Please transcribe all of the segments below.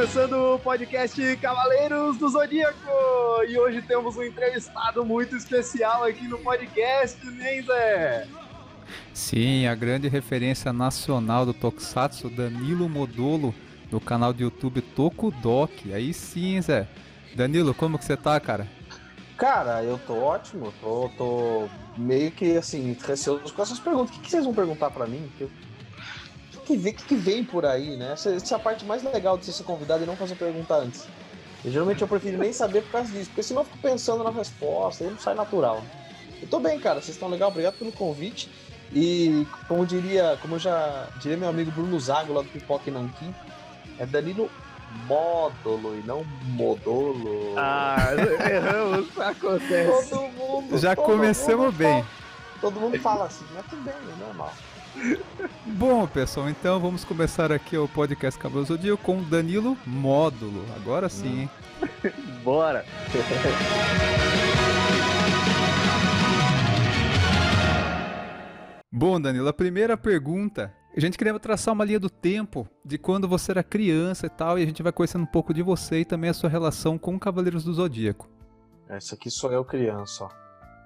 começando o podcast Cavaleiros do Zodíaco! E hoje temos um entrevistado muito especial aqui no podcast, né, Zé? Sim, a grande referência nacional do Tokusatsu, Danilo Modolo, do canal do YouTube Tokudok. Aí sim, Zé. Danilo, como que você tá, cara? Cara, eu tô ótimo, tô, tô meio que assim, receoso com essas perguntas. O que, que vocês vão perguntar para mim? Que eu que vem, que, que vem por aí, né? Essa, essa é a parte mais legal de você ser convidado e não fazer pergunta antes. E, geralmente eu prefiro nem saber por causa disso, porque senão eu fico pensando na resposta, aí não sai natural. Eu tô bem, cara, vocês estão legal, obrigado pelo convite. E como diria, como já diria meu amigo Bruno Zago lá do Pipoque Nanquim, é Danilo módulo e não modolo. Ah, erramos, acontece. Todo mundo. Já todo começamos mundo bem. Fala, todo mundo fala assim, mas tudo bem, é normal. Bom, pessoal, então vamos começar aqui o podcast Cabelo Zodíaco com Danilo Módulo. Agora sim, hein? Bora! Bom, Danilo, a primeira pergunta. A gente queria traçar uma linha do tempo de quando você era criança e tal, e a gente vai conhecendo um pouco de você e também a sua relação com Cavaleiros do Zodíaco. Essa aqui sou eu criança, ó.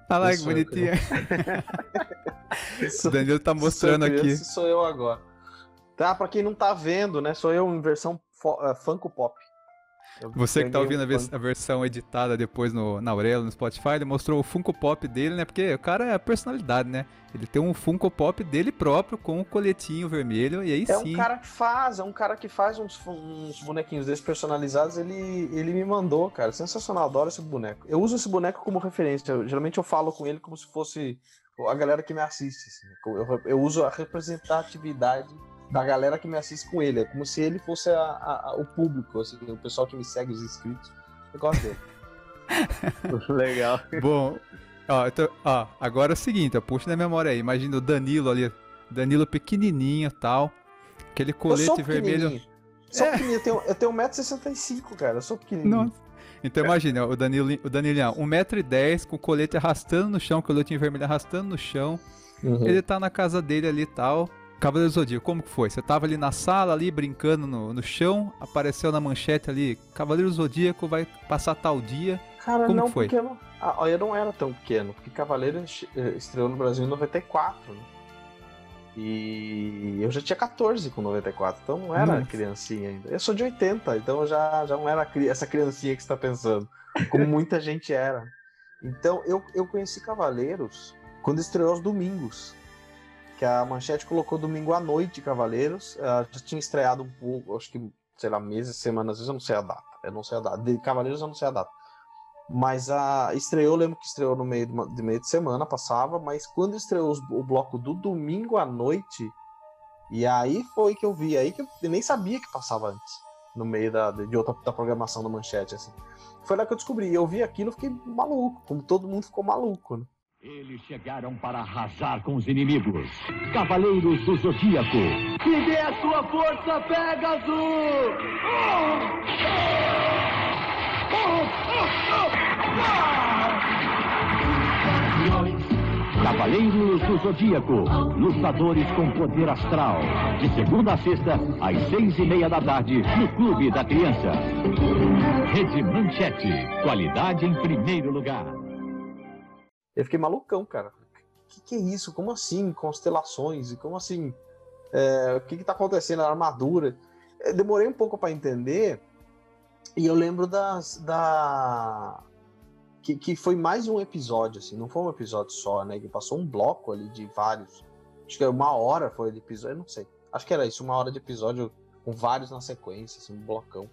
Olha lá que bonitinha. O Danilo tá mostrando aqui. criança, Sou eu agora. Tá, pra quem não tá vendo, né? Sou eu em versão eh, Funko Pop. Eu Você que tá ouvindo a, um vers- a versão editada depois no, na Aurelo, no Spotify, ele mostrou o Funko Pop dele, né? Porque o cara é a personalidade, né? Ele tem um Funko Pop dele próprio com o coletinho vermelho, e aí É sim. um cara que faz, é um cara que faz uns, uns bonequinhos desses personalizados. Ele, ele me mandou, cara. Sensacional, adoro esse boneco. Eu uso esse boneco como referência. eu- geralmente eu falo com ele como se fosse a galera que me assiste. assim. Eu, eu uso a representatividade da galera que me assiste com ele. É como se ele fosse a- a- a- o público, assim, o pessoal que me segue, os inscritos. Eu gosto dele. Legal. Bom, ó, então, ó, agora é o seguinte, ó, puxa na memória aí. Imagina o Danilo ali, Danilo pequenininho e tal, aquele colete vermelho. Sou É. pequenininho, eu tenho, eu tenho 1,65m, cara. Eu sou pequenininho. Nossa. Então imagina, ó, o Danilo, o Danilhão, 1,10m, com o colete arrastando no chão, coletinho vermelho arrastando no chão. Uhum. Ele tá na casa dele ali e tal. Cavaleiro do Zodíaco, como que foi? Você tava ali na sala, ali, brincando no, no chão, apareceu na manchete ali, Cavaleiro do Zodíaco vai passar tal dia. Cara, Como não, foi? porque eu não, ah, eu não era tão pequeno, porque Cavaleiro eh, estreou no Brasil em 94, né? E eu já tinha 14 com 94, então não era Nossa. criancinha ainda. Eu sou de 80, então eu já, já não era essa criancinha que você tá pensando, como muita gente era. Então eu, eu conheci Cavaleiros quando estreou aos domingos. Que a Manchete colocou domingo à noite Cavaleiros. eh, já tinha estreado um pouco, acho que, sei lá, meses, semanas, eu não sei a data. Eu não sei a data. De Cavaleiros eu não sei a data. Mas a estreou, lembro que estreou no meio de, uma- de meio de semana, passava, mas quando estreou os- o bloco do domingo à noite, e aí foi que eu vi, aí que eu, nem sabia que passava antes, no meio da, de outra da programação da manchete, assim. Foi lá que eu descobri, eu vi aquilo fiquei maluco, como todo mundo ficou maluco, né? Eles chegaram para arrasar com os inimigos. Cavaleiros do Zodíaco. Que dê a sua força, Pegasus! Cavaleiros do Zodíaco. Lutadores com poder astral. De segunda a sexta, às seis e meia da tarde, no Clube da Criança. Rede Manchete. Qualidade em primeiro lugar. Eu fiquei malucão, cara. O que, que é isso? Como assim? Constelações? E como assim? É, o que, que tá acontecendo? A armadura. Eu demorei um pouco para entender. E eu lembro das. Da... Que, que foi mais um episódio, assim. Não foi um episódio só, né? Que passou um bloco ali de vários. Acho que é uma hora foi de episódio. Eu não sei. Acho que era isso, uma hora de episódio com vários na sequência, assim, um blocão.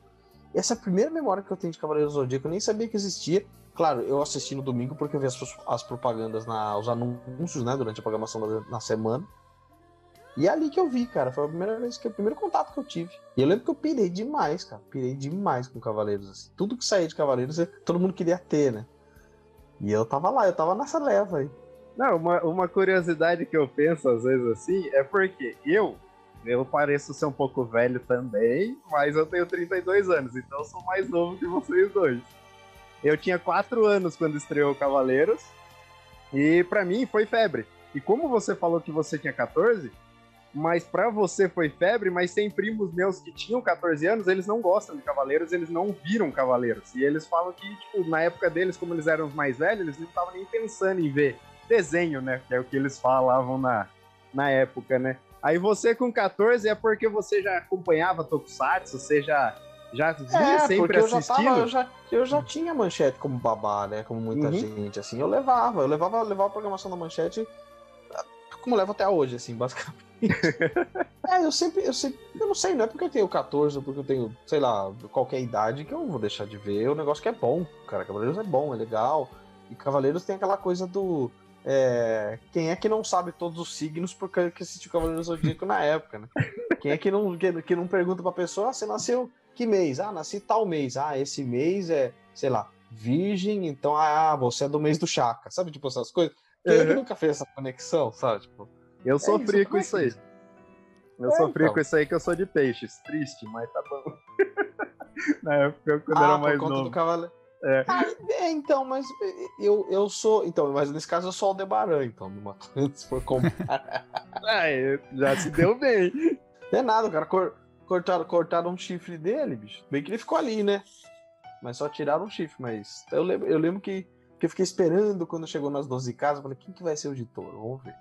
E essa é a primeira memória que eu tenho de Cavaleiro do Zodíaco. Eu nem sabia que existia. Claro, eu assisti no domingo porque eu vi as, as propagandas, na, os anúncios, né, durante a programação da, na semana. E é ali que eu vi, cara. Foi a primeira vez que o primeiro contato que eu tive. E eu lembro que eu pirei demais, cara. Pirei demais com Cavaleiros. Assim. Tudo que saía de Cavaleiros, todo mundo queria ter, né? E eu tava lá, eu tava nessa leva aí. Não, uma, uma curiosidade que eu penso às vezes assim é porque eu, eu pareço ser um pouco velho também, mas eu tenho 32 anos, então eu sou mais novo que vocês dois. Eu tinha 4 anos quando estreou Cavaleiros, e pra mim foi febre. E como você falou que você tinha 14, mas pra você foi febre, mas tem primos meus que tinham 14 anos, eles não gostam de Cavaleiros, eles não viram Cavaleiros. E eles falam que, tipo, na época deles, como eles eram os mais velhos, eles não estavam nem pensando em ver desenho, né? Que é o que eles falavam na, na época, né? Aí você com 14 é porque você já acompanhava Tokusatsu, você já, já É, sempre eu já, assistindo? tava, eu, já, eu já tinha manchete como babá, né? Como muita Uhum. gente, assim. Eu levava, eu levava, eu levava a programação da manchete como levo até hoje, assim, basicamente. é, eu sempre, eu sempre, eu não sei, não é porque eu tenho 14 ou porque eu tenho, sei lá, qualquer idade que eu vou deixar de ver o negócio que é bom, cara. Cavaleiros é bom, é legal. E Cavaleiros tem aquela coisa do. é, quem é que não sabe todos os signos porque que assistiu Cavaleiros do Zodíaco na época, né? Quem é que não, que, que não pergunta pra pessoa, ah, você nasceu que mês? Ah, nasci tal mês. Ah, esse mês é, sei lá, virgem, então, ah, você é do mês do Chaka. Sabe, tipo, essas coisas? Quem é que Uhum. nunca fez essa conexão, sabe? Tipo, Eu sofri isso, com é isso que- aí. Eu É, sofri então. com isso aí que eu sou de peixes. Triste, mas tá bom. Na época, quando ah, era por mais conta novo. do cavaleiro. É. Ah, é, então, mas eu, eu sou. Então, mas nesse caso eu sou o Aldebaran, então, numa, se for comparar. É, já se deu bem. Não é nada, cara. Cor, cortaram, cortaram um chifre dele, bicho. Bem que ele ficou ali, né? Mas só tiraram um chifre, mas. Eu lembro, eu lembro que, que eu fiquei esperando quando chegou nas 12 casas. eu Falei, quem que vai ser o editor? Vamos ver.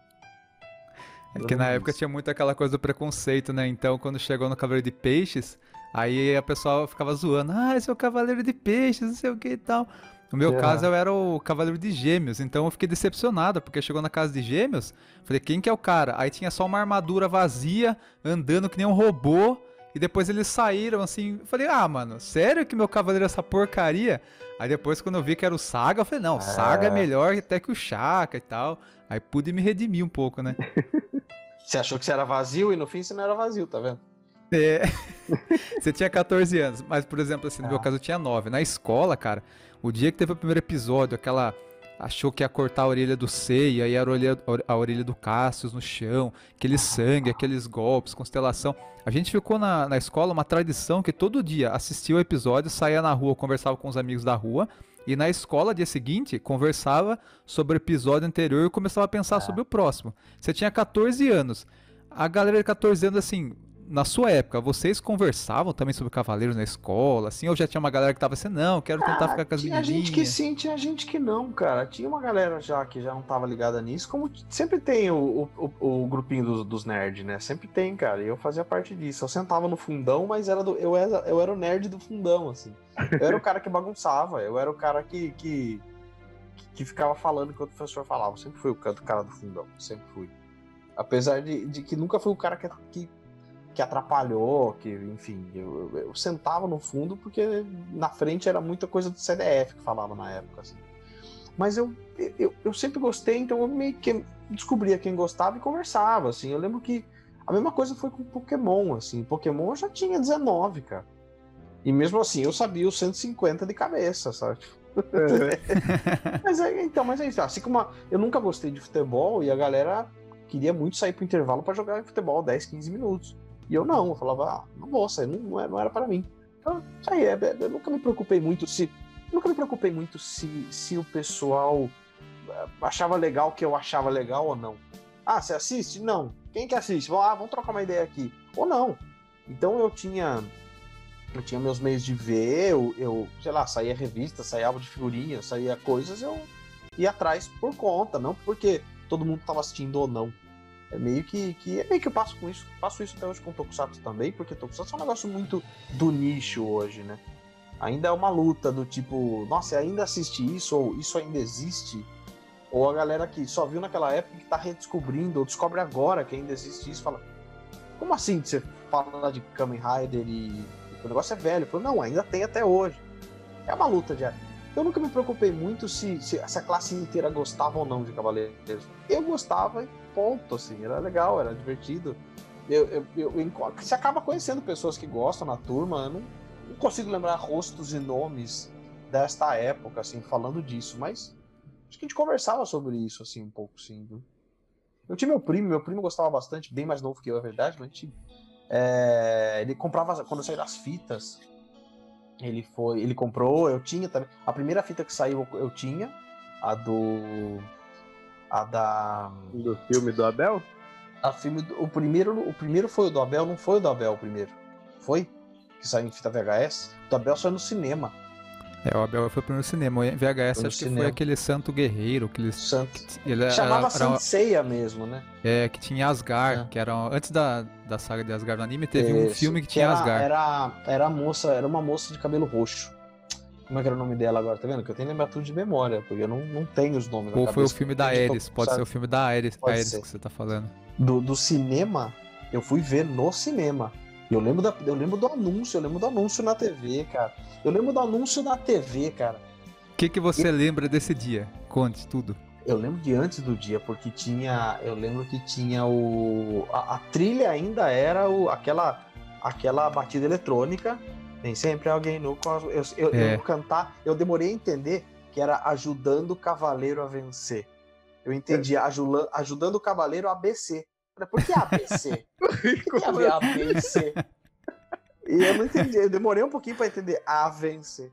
É que na época tinha muito aquela coisa do preconceito, né? Então, quando chegou no Cavaleiro de Peixes, aí a pessoa ficava zoando. Ah, esse é o Cavaleiro de Peixes, não sei o que e tal. No meu É. caso, eu era o Cavaleiro de Gêmeos, então eu fiquei decepcionado, porque chegou na casa de Gêmeos, falei, quem que é o cara? Aí tinha só uma armadura vazia, andando que nem um robô, e depois eles saíram assim, eu falei, ah, mano, sério que meu Cavaleiro é essa porcaria? Aí depois, quando eu vi que era o Saga, eu falei, não, o Saga é É. melhor até que o Chaka e tal. Aí pude me redimir um pouco, né? Você achou que você era vazio e no fim você não era vazio, tá vendo? É. Você tinha 14 anos, mas, por exemplo, assim, no meu Ah. caso eu tinha 9. Na escola, cara, o dia que teve o primeiro episódio, aquela. Achou que ia cortar a orelha do Sei, aí era a orelha, a orelha do Cassius no chão, aquele sangue, aqueles golpes, constelação. A gente ficou na, na escola uma tradição que todo dia assistia o episódio, saía na rua, conversava com os amigos da rua, e na escola, dia seguinte, conversava sobre o episódio anterior e começava a pensar sobre o próximo. Você tinha 14 anos. A galera de 14 anos, assim, na sua época, vocês conversavam também sobre cavaleiros na escola, assim, ou já tinha uma galera que tava assim, não, quero tentar Ah, ficar com as tinha gente que sim, tinha gente que não, cara. Tinha uma galera já que já não tava ligada nisso, como sempre tem o, o, o- grupinho dos, dos nerds, né? Sempre tem, cara. E eu fazia parte disso. Eu sentava no fundão, mas era do, eu, era, eu era o nerd do fundão, assim. Eu era o cara que bagunçava, eu era o cara que, que, que ficava falando enquanto o professor falava. Eu sempre fui o cara do fundão, sempre fui. Apesar de, de que nunca fui o cara que, que, que atrapalhou, que, enfim, eu, eu- sentava no fundo porque na frente era muita coisa do CDF que falava na época, assim. Mas eu, eu, eu sempre gostei, então eu meio que descobria quem gostava e conversava, assim. Eu lembro que a mesma coisa foi com Pokémon, assim. Pokémon eu já tinha 19, cara. E mesmo assim eu sabia os 150 de cabeça, sabe? Mas é, então, mas é isso. Assim como a- eu nunca gostei de futebol e a galera queria muito sair pro intervalo pra jogar futebol 10, 15 minutos. E eu não, eu falava, ah, não vou sair, não, não, é- não era para mim. Então, isso aí, é, é, eu nunca me preocupei muito se. Nunca me preocupei muito se, se o pessoal eh, achava legal o que eu achava legal ou não. Ah, você assiste? Não. Quem que assiste? Ah, vamos trocar uma ideia aqui. Ou não. Então eu tinha. Eu tinha meus meios de ver, eu, eu sei lá, saía revista, saía álbum de figurinha, saía coisas, eu ia atrás por conta, não porque todo mundo tava assistindo ou não. É meio que, que é meio que eu passo com isso, faço isso até hoje com Tokusatsu também, porque Tokusatsu é um negócio muito do nicho hoje, né? Ainda é uma luta do tipo, nossa, ainda assiste isso ou isso ainda existe? Ou a galera que só viu naquela época que tá redescobrindo ou descobre agora que ainda existe isso, fala, como assim você fala de Kamen Rider e o negócio é velho? Falo, não, ainda tem até hoje. É uma luta diária. Eu nunca me preocupei muito se, se, se a classe inteira gostava ou não de Cavaleiros. Eu gostava e ponto, assim, era legal, era divertido. Eu, eu, eu, eu- você acaba conhecendo pessoas que gostam na turma, eu não, não consigo lembrar rostos e nomes desta época, assim, falando disso, mas acho que a gente conversava sobre isso, assim, um pouco, sim? Eu tinha meu primo, meu primo gostava bastante, bem mais novo que eu, é verdade, mas a gente, é, ele comprava, quando saíram as fitas, ele foi, ele comprou, eu tinha também. A primeira fita que saiu eu tinha, a do. A da. Do filme do Abel? A filme, do- o primeiro, o primeiro foi o do Abel, não foi o do Abel o primeiro. Foi? Que saiu em fita VHS? O do Abel saiu no cinema. É, o Abel foi o primeiro cinema. O VHS Foi acho que cinema. foi aquele Santo Guerreiro, aquele. Santo. Ele era, Chamava era- Sanseia mesmo, né? é, que tinha Asgard, É. que era. Antes da, da saga de Asgard no anime, teve um filme que tinha era, Asgard. Era, era moça, era uma moça de cabelo roxo. Como é que era o nome dela agora? Tá vendo? Que eu tenho que lembrar tudo de memória, porque eu não, não tenho os nomes Ou foi o filme da Entendi, Ares, pode sabe? ser o filme da Ares, Ares que você tá falando. do, do cinema, eu fui ver no cinema. Eu lembro, da, eu lembro do anúncio, eu lembro do anúncio na TV, cara. Eu lembro do anúncio na TV, cara. O que, que você lembra desse dia? Conte tudo. Eu lembro de antes do dia, porque tinha. Eu lembro que tinha o. A, a trilha ainda era o, aquela, aquela batida eletrônica. Tem sempre alguém no. Eu, eu, É. eu cantar, eu demorei a entender que era ajudando o cavaleiro a vencer. Eu entendi, ajula- ajudando o cavaleiro a ABC. Por que? Por que a B e C? E eu não entendi, eu demorei um pouquinho pra entender A vencer.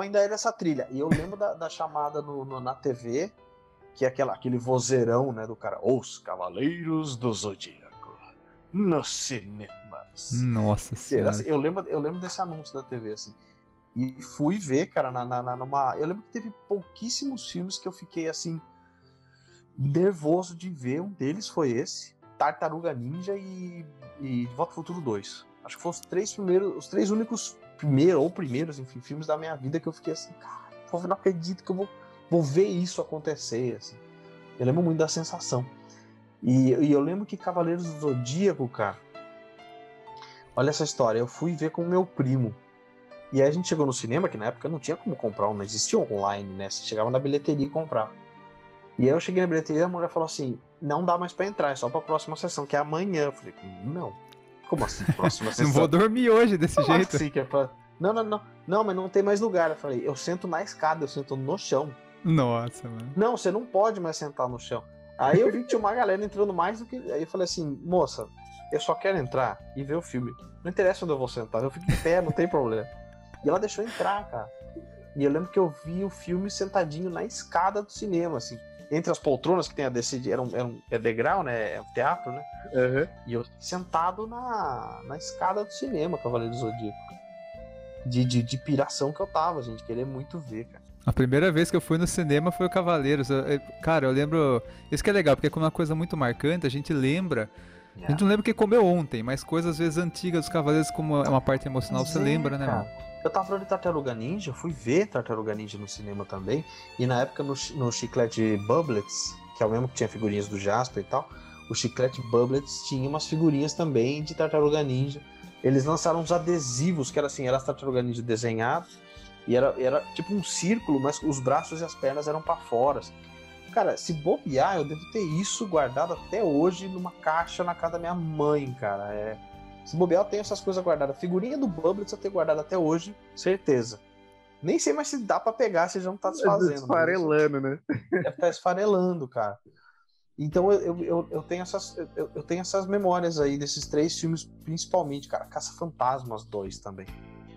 Então ainda era essa trilha. E eu lembro da, da chamada no, no- na TV, que é aquela, aquele vozeirão, né, do cara. Os Cavaleiros do Zodíaco. Nos cinemas. Nossa Era senhora. assim, eu, lembro, eu lembro desse anúncio da TV, assim. E fui ver, cara, na, na, na- numa. Eu lembro que teve pouquíssimos filmes que eu fiquei assim. nervoso de ver. Um deles foi esse: Tartaruga Ninja e, e De Volta ao Futuro 2. Acho que foram os três primeiros, os três únicos primeiros, ou primeiros, enfim, filmes da minha vida que eu fiquei assim, cara, não acredito que eu vou, vou ver isso acontecer. Assim. Eu lembro muito da sensação. E, e eu lembro que Cavaleiros do Zodíaco, cara. Olha essa história, eu fui ver com meu primo. E aí a gente chegou no cinema, que na época não tinha como comprar, não existia online, né? Você chegava na bilheteria e comprava. E aí eu cheguei na bilheteria e a mulher falou assim: não dá mais pra entrar, é só pra próxima sessão, que é amanhã. Eu falei, não. Como assim, próxima sessão? Não vou dormir hoje desse Como jeito. assim que é pra- Não, não, não. Não, mas não tem mais lugar. Eu falei, eu sento na escada, eu sento no chão. Nossa, mano. Não, você não pode mais sentar no chão. Aí eu vi que tinha uma galera entrando mais do que. Aí eu falei assim, moça, eu só quero entrar e ver o filme. Não interessa onde eu vou sentar, eu fico em pé, não tem problema. E ela deixou entrar, cara. E eu lembro que eu vi o filme sentadinho na escada do cinema, assim. Entre as poltronas que tem a descer, era um, era um é degrau, né? É um teatro, né? Aham. E eu sentado na, na escada do cinema, Cavaleiro do Zodíaco. De, de, de piração que eu tava, gente. Querer muito ver, cara. A primeira vez que eu fui no cinema foi o Cavaleiros. Eu- eu- cara, eu lembro. Isso que é legal, porque como é uma coisa muito marcante, a gente lembra. A gente não lembra o que comeu ontem, mas coisas às vezes antigas dos Cavaleiros, como é uma parte emocional, você é, lembra, né, cara. mano? Eu tava falando de Tartaruga Ninja, fui ver Tartaruga Ninja no cinema também. E na época no, no chiclete Bubblets, que é o mesmo que tinha figurinhas do Jasper e tal, o chiclete Bubblets tinha umas figurinhas também de Tartaruga Ninja. Eles lançaram uns adesivos que era assim, era as Tartaruga Ninja desenhado e era, era tipo um círculo, mas os braços e as pernas eram pra fora. assim. Cara, se bobear, eu devo ter isso guardado até hoje numa caixa na casa da minha mãe, cara. É, se bobear, eu tenho essas coisas guardadas. Figurinha do Bubblets eu tenho guardado até hoje, certeza. Nem sei mais se dá pra pegar, se já não tá desfazendo. mas- Esfarelando, né? deve estar esfarelando, cara. Então eu, eu, eu, eu tenho essas, eu, eu tenho essas memórias aí desses três filmes, principalmente, cara. Caça-Fantasmas 2 também.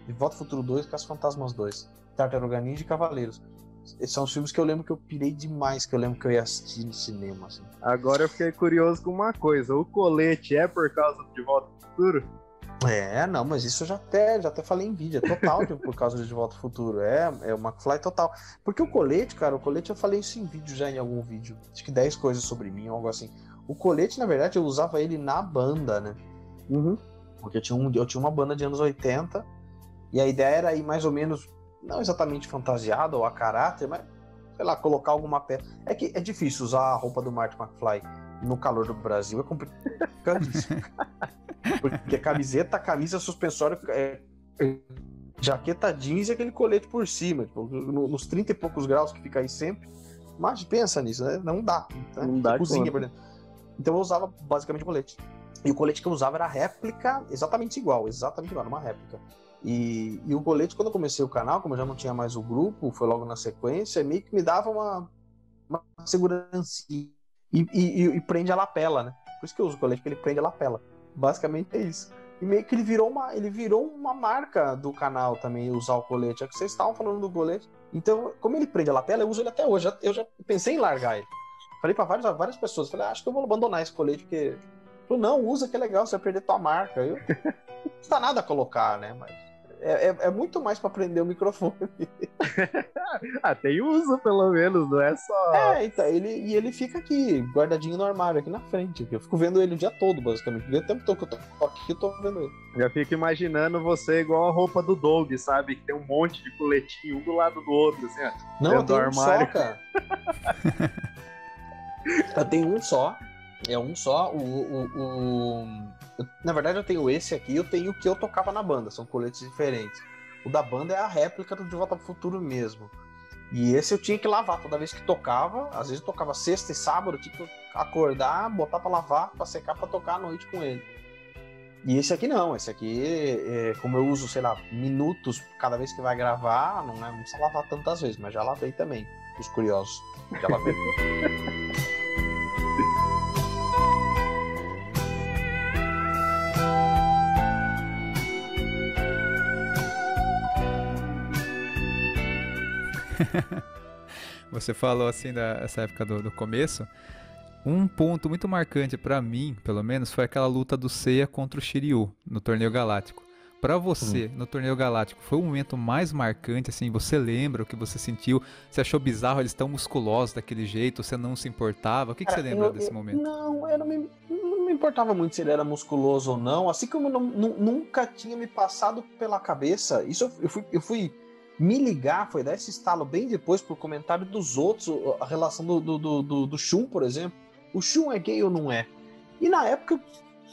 De Volta ao Futuro 2, Caça-Fantasmas 2. Tartaruga Ninja e Cavaleiros. São os filmes que eu lembro que eu pirei demais, que eu lembro que eu ia assistir no cinema, assim. Agora eu fiquei curioso com uma coisa. O colete é por causa de Volta ao Futuro? É, não, mas isso eu já até, já até falei em vídeo, é total de- por causa de De Volta ao Futuro. É, é o McFly total. Porque o colete, cara, o colete eu falei isso em vídeo já em algum vídeo. Acho que 10 coisas sobre mim, algo assim. O colete, na verdade, eu usava ele na banda, né? Uhum. Porque eu tinha, um, eu tinha uma banda de anos 80 e a ideia era ir mais ou menos, não exatamente fantasiado ou a caráter, mas, sei lá, colocar alguma peça. É que é difícil usar a roupa do Martin McFly no calor do Brasil, é complicadíssimo. Porque camiseta, camisa, suspensório, é, é, jaqueta jeans e aquele colete por cima, tipo, no- nos 30 e poucos graus que fica aí sempre. Mas pensa nisso, né? Não dá. né? Não dá Cozinha por dentro. Então eu usava basicamente colete. E o colete que eu usava era réplica, exatamente igual, exatamente igual, uma réplica. E, e o colete, quando eu comecei o canal, como eu já não tinha mais o grupo, foi logo na sequência, meio que me dava uma, uma segurança. E, e, e- prende a lapela, né? Por isso que eu uso o colete, porque ele prende a lapela. Basicamente é isso. E meio que ele virou uma, ele virou uma marca do canal também, usar o colete. É que vocês estavam falando do colete. Então, como ele prende a lapela, eu uso ele até hoje. Eu já pensei em largar ele. Falei pra várias, várias pessoas, falei, ah, acho que eu vou abandonar esse colete, porque. Falou, não, usa que é legal, você vai perder tua marca. Eu... Não custa nada colocar, né? Mas é, é, é muito mais pra prender o microfone. Ah, tem uso pelo menos, não é só. É, então, ele, e ele fica aqui, guardadinho no armário, aqui na frente. Eu fico vendo ele o dia todo, basicamente. O tempo todo que eu tô aqui, eu tô vendo ele. Já fico imaginando você igual a roupa do Doug, sabe? Que tem um monte de coletinho um do lado do outro, assim, ó. Não, eu tenho do um só, armário. cara. eu tenho um só. É um só. O, o, o- na verdade, eu tenho esse aqui eu tenho o que eu tocava na banda. São coletes diferentes. O da banda é a réplica do De Volta pro Futuro mesmo. E esse eu tinha que lavar toda vez que tocava. Às vezes tocava sexta e sábado, eu tinha que acordar, botar pra lavar, pra secar, pra tocar à noite com ele. E esse aqui não, esse aqui, é, como eu uso, sei lá, minutos cada vez que vai gravar, não, é, não precisa lavar tantas vezes, mas já lavei também, os curiosos. Já lavei. Você falou assim dessa época do, do começo. Um ponto muito marcante pra mim, pelo menos, foi aquela luta do Seiya contra o Shiryu no Torneio Galáctico. Pra você, no Torneio Galáctico, foi o momento mais marcante, assim, você lembra o que você sentiu? Você achou bizarro eles tão musculosos daquele jeito? Você não se importava? O que, que você lembra eu- desse eu- momento? Não, eu não me, não me importava muito se ele era musculoso ou não, assim como não- nu- nunca tinha me passado pela cabeça. Isso eu, eu fui, eu fui me ligar, foi dar esse estalo bem depois por comentário dos outros, a relação do, do, do, do, do Shun, por exemplo. O Shun é gay ou não é? E na época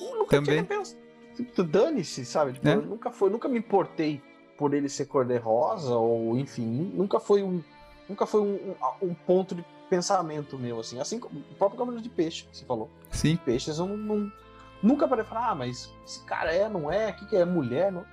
eu nunca Também. tinha pensado. Tipo, Dane-se, sabe? Tipo, É. nunca foi, nunca me importei por ele ser cor-de-rosa, ou enfim, nunca foi um. Nunca foi um, um, um ponto de pensamento meu, assim. Assim como o próprio Cavaleiro de Peixe, que você falou. Sim. Peixes eu não, não- nunca parei falar, ah, mas esse cara é, não é? O que, que é mulher? Não.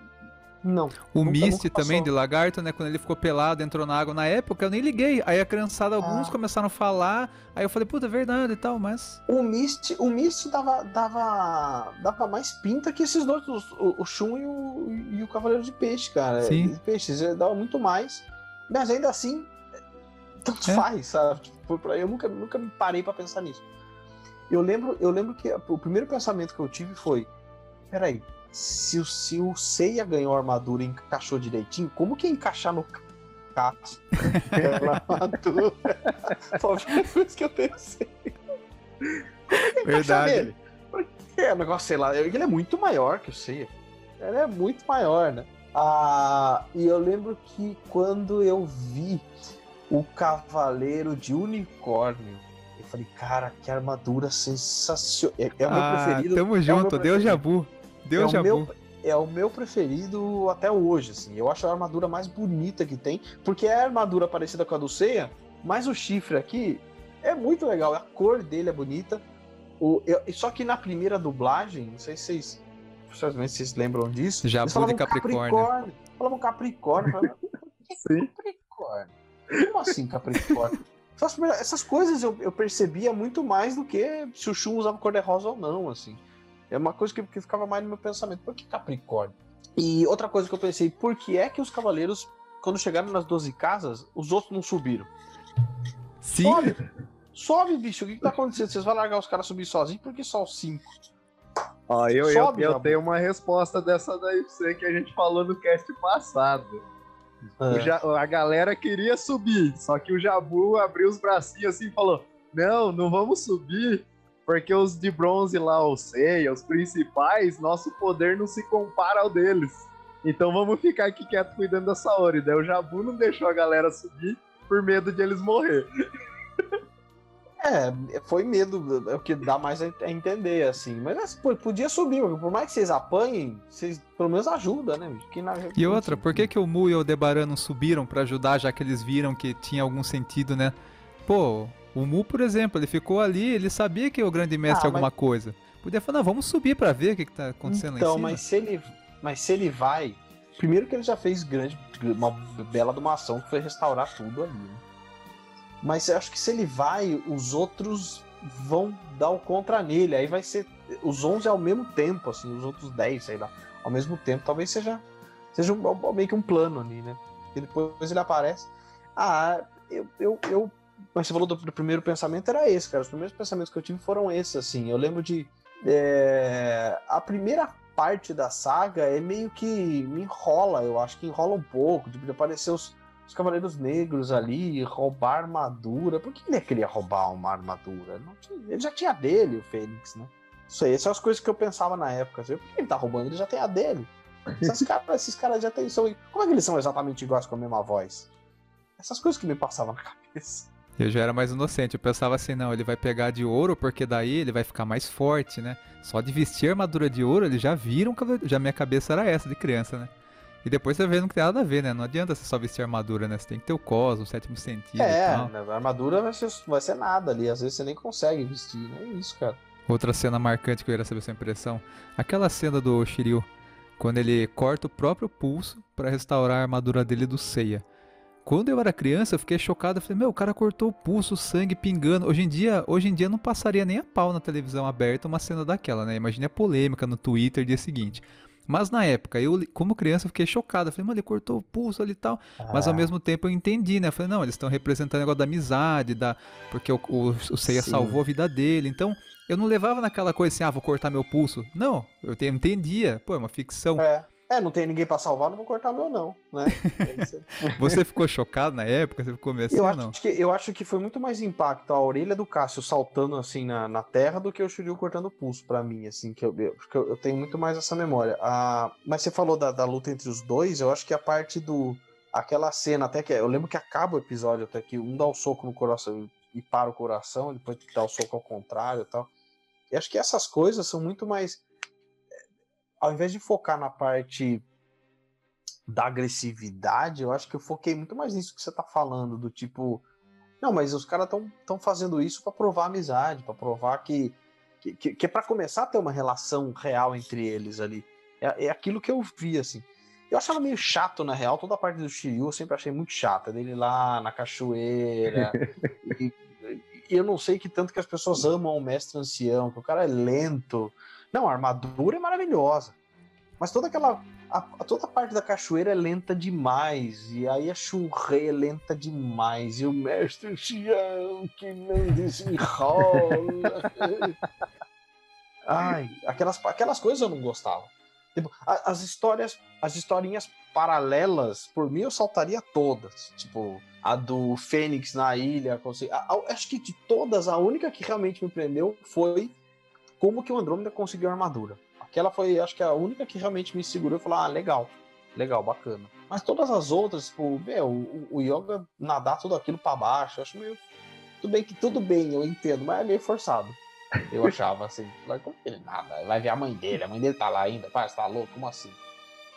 Não. O Nunca- Misty nunca também, de lagarto, né? Quando ele ficou pelado, entrou na água. Na época eu nem liguei. Aí a criançada, alguns Ah. começaram a falar. Aí eu falei, puta, é verdade e tal, mas. O Mist, o Mist dava, dava, dava mais pinta que esses dois, o, o Shun e o, e o Cavaleiro de Peixe, cara. Sim. De Peixes, ele dava muito mais. Mas ainda assim, tanto É. faz, sabe? Tipo, eu nunca, nunca me parei pra pensar nisso. Eu lembro, eu lembro que o primeiro pensamento que eu tive foi: peraí, se o, se o Seiya ganhou a armadura e encaixou direitinho, como que encaixar no aquela armadura? Foi a coisa que eu pensei. Verdade. nele? Porque é um negócio, sei lá, ele é muito maior que o Seiya. Ele é muito maior, né? Ah, e eu lembro que quando eu vi o Cavaleiro de Unicórnio, eu falei, cara, que armadura sensacional. É, é o meu ah, preferido. tamo é junto, meu deu preferido. jabu. Deu é o jabu. meu, é o meu preferido até hoje, assim. Eu acho a armadura mais bonita que tem, porque é a armadura parecida com a do Seiya, mas o chifre aqui é muito legal. A cor dele é bonita. O, eu- só que na primeira dublagem, não sei se vocês, provavelmente vocês lembram disso. Jabu eles falavam de Capricórnio. Capricórnio. Falavam Capricórnio. eu falava, Por que Sim. Capricórnio. Como assim Capricórnio? Essas, essas coisas eu, eu percebia muito mais do que se o Shun usava cor-de-rosa ou não, assim. É uma coisa que, que ficava mais no meu pensamento. Por que Capricórnio? E outra coisa que eu pensei, por que é que os cavaleiros, quando chegaram nas 12 casas, os outros não subiram? Sim. Sobe! Sobe, bicho. O que, que tá acontecendo? Vocês vão largar os caras subir sozinhos? Por que só os cinco? Ó, eu, Sobe, eu, eu tenho uma resposta dessa daí pra você que a gente falou no cast passado. O Ja- a galera queria subir, só que o Jabu abriu os bracinhos assim e falou: Não, não vamos subir, porque os de bronze lá, o Seiya, os principais, nosso poder não se compara ao deles. Então vamos ficar aqui quieto cuidando da Saori. Daí o Jabu não deixou a galera subir por medo de eles morrer. É, foi medo, é o que dá mais a entender, assim. Mas assim, pô, podia subir, por mais que vocês apanhem, vocês pelo menos ajudam, né? Que na- E outra, por que, que o Mu e o Aldebaran não subiram pra ajudar, já que eles viram que tinha algum sentido, né? Pô, o Mu, por exemplo, ele ficou ali, ele sabia que o grande mestre Ah, alguma coisa. Podia falar, não, vamos subir pra ver o que, que tá acontecendo lá Então, em cima. mas se ele, mas se ele vai, primeiro que ele já fez grande, uma bela de uma ação que foi restaurar tudo ali. Né? Mas eu acho que se ele vai, os outros vão dar o contra nele. Aí vai ser os 11 ao mesmo tempo, assim, os outros 10, sei lá, ao mesmo tempo. Talvez seja, seja um- meio que um plano ali, né? E depois ele aparece. Ah, eu, eu, eu mas você falou do, do primeiro pensamento, era esse, cara. Os primeiros pensamentos que eu tive foram esses, assim. Eu lembro de. é, a primeira parte da saga é meio que me enrola, eu acho que enrola um pouco, tipo, de aparecer os, os Cavaleiros Negros ali, roubar armadura. Por que ele queria roubar uma armadura? Tinha- ele já tinha a dele, o Fênix, né? Isso aí, essas são as coisas que eu pensava na época. Assim, Por que ele tá roubando? Ele já tem a dele. Esses caras, esses caras já têm. São, como é que eles são exatamente iguais com a mesma voz? Essas coisas que me passavam na cabeça. Eu já era mais inocente, eu pensava assim, não, ele vai pegar de ouro, porque daí ele vai ficar mais forte, né? Só de vestir armadura de ouro, eles já viram, que já minha cabeça era essa de criança, né? E depois você vê não tem nada a ver, né? Não adianta você só vestir armadura, né? Você tem que ter o cosmo, o sétimo sentido É, né, a armadura vai ser, vai ser nada ali. Às vezes você nem consegue vestir, né? É isso, cara. Outra cena marcante que eu queria saber sua impressão, aquela cena do Shiryu, quando ele corta o próprio pulso pra restaurar a armadura dele do Seiya. Quando eu era criança, eu fiquei chocado, eu falei, meu, o cara cortou o pulso, o sangue pingando. Hoje em dia, hoje em dia não passaria nem a pau na televisão aberta uma cena daquela, né? Imagine a polêmica no Twitter dia seguinte. Mas na época, eu, como criança, eu fiquei chocado. Eu falei, mano, ele cortou o pulso ali e tal. Mas ao Ah. mesmo tempo eu entendi, né? Eu falei, não, eles estão representando o negócio da amizade, da... porque o, o, o Seiya Sim. salvou a vida dele. Então, eu não levava naquela coisa assim, ah, vou cortar meu pulso. Não, eu te- entendia. Pô, é uma ficção. É. É, não tem ninguém pra salvar, não vou cortar meu, não, né? Você ficou chocado na época? Você ficou meio assim eu, acho não? que, eu acho que foi muito mais impacto a orelha do Cássio saltando assim na, na terra do que o Shiryu cortando o pulso pra mim, assim, que eu, eu, porque eu, tenho muito mais essa memória. Ah, mas você falou da, da luta entre os dois, eu acho que a parte do. Aquela cena, até que. Eu lembro que acaba o episódio até que um dá o soco no coração e para o coração, depois dá o soco ao contrário e tal. E acho que essas coisas são muito mais. Ao invés de focar na parte da agressividade, eu acho que eu foquei muito mais nisso que você tá falando, do tipo, não, mas os caras estão tão fazendo isso pra provar amizade, pra provar que que, que, que é para começar a ter uma relação real entre eles ali. É, é aquilo que eu vi assim. Eu achava meio chato na real, toda a parte do Shiryu eu sempre achei muito chata, dele lá na cachoeira. e, e eu não sei que tanto que as pessoas amam o mestre ancião, que o cara é lento. Não, a armadura é maravilhosa. Mas toda aquela a, toda a parte da cachoeira é lenta demais. E aí a churrei é lenta demais. E o mestre Xião que não desenrola. Ai, aquelas, aquelas coisas eu não gostava. Tipo, as histórias, as historinhas paralelas, por mim eu saltaria todas. Tipo, a do Fênix na ilha. com- a- a- acho que de todas, a única que realmente me prendeu foi como que o Andrômeda conseguiu a armadura. Aquela foi, acho que a única que realmente me segurou e falou: ah, legal, legal, bacana. Mas todas as outras, tipo, meu, o, o Yoga nadar tudo aquilo pra baixo, acho meio. Tudo bem que tudo bem, eu entendo, mas é meio forçado. Eu achava assim, como que ele nada? Vai ver a mãe dele, a mãe dele tá lá ainda, pai, você tá louco? Como assim?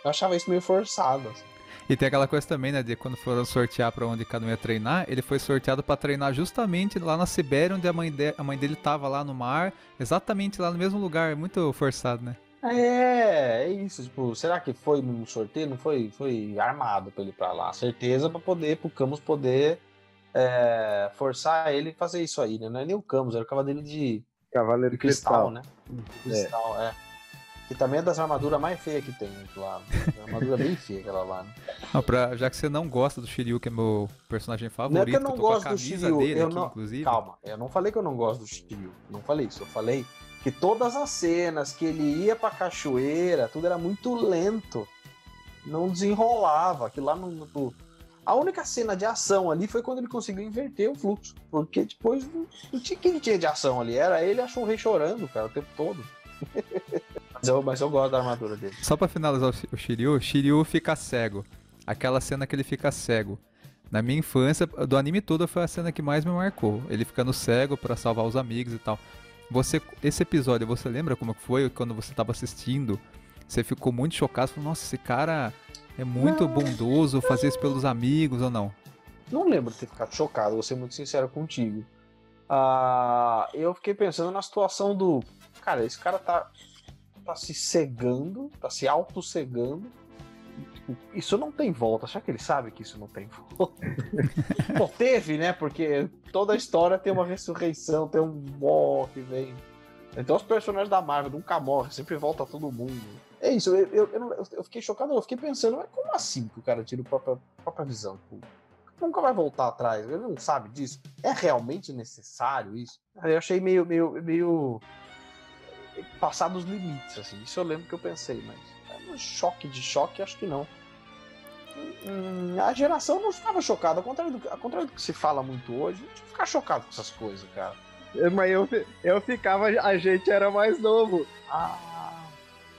Eu achava isso meio forçado. assim. E tem aquela coisa também, né, de quando foram sortear pra onde cada um ia treinar, ele foi sorteado pra treinar justamente lá na Sibéria, onde a mãe, de- a mãe dele tava lá no mar, exatamente lá no mesmo lugar, muito forçado, né? É, é isso. Tipo, será que foi num sorteio? Não foi, foi armado pra ele ir pra lá. Certeza pra poder, pro Camus poder é, forçar ele a fazer isso aí, né? Não é nem o Camus, era o cavaleiro de, Cavaleiro de cristal, Cristal. né? Cristal, é. Que também é das armaduras mais feias que tem lá. É uma armadura bem feia aquela lá, né? Não, pra- já que você não gosta do Shiryu, que é meu personagem favorito, Não é que eu não com a gosto do Shiryu, dele eu aqui, não- inclusive. Calma, eu não falei que eu não gosto do Shiryu. Não falei isso. Eu falei que todas as cenas que ele ia pra cachoeira, tudo era muito lento. Não desenrolava. Aquilo lá no, no- A única cena de ação ali foi quando ele conseguiu inverter o fluxo. Porque depois não, tinha quem tinha de ação ali. Era ele e a Shunrei chorando, cara, o tempo todo. mas, eu, mas eu gosto da armadura dele. Só pra finalizar o Shi- o Shiryu, o Shiryu fica cego. Aquela cena que ele fica cego. Na minha infância, do anime todo, foi a cena que mais me marcou. Ele ficando cego pra salvar os amigos e tal. Você, esse episódio, você lembra como que foi quando você tava assistindo? Você ficou muito chocado, falou, nossa, esse cara é muito bondoso, fazer isso pelos amigos ou não? Não lembro de ter ficado chocado, vou ser muito sincero contigo. Ah, eu fiquei pensando na situação do. Cara, esse cara tá, tá se cegando, tá se auto-cegando. Tipo, Isso não tem volta. Será que ele sabe que isso não tem volta? Bom, teve, né? Porque toda a história tem uma ressurreição, tem um ó que vem. Então os personagens da Marvel nunca morrem, sempre volta todo mundo. É isso, eu, eu, eu, não- eu fiquei chocado, eu fiquei pensando, mas como assim que o cara tira a própria, a própria visão? Nunca vai voltar atrás, ele não sabe disso. É realmente necessário isso? Aí Eu achei meio, meio, meio passar dos limites, assim. Isso eu lembro que eu pensei, mas é um choque de choque, acho que não. Hum, a geração não ficava chocada, ao contrário, do, ao contrário do que se fala muito hoje, a gente fica chocado com essas coisas, cara. Mas eu, eu ficava, a gente era mais novo. Ah,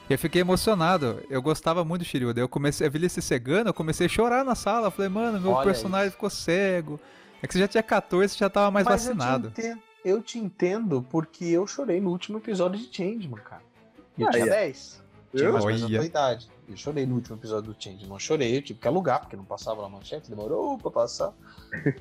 Eu fiquei emocionado. Eu gostava muito do Shiryu. Daí eu comecei a ver ele se cegando, eu comecei a chorar na sala. Eu falei, mano, meu Olha personagem isso. ficou cego. É que você já tinha 14, você já tava mais mas vacinado. Eu te, entendo, eu te entendo porque eu chorei no último episódio de Changeman, cara. E eu Ah, tinha é. 10. Tinha mais ou menos a tua idade. Eu chorei no último episódio do Change. Não chorei, eu tive que alugar, porque não passava na manchete, demorou pra passar.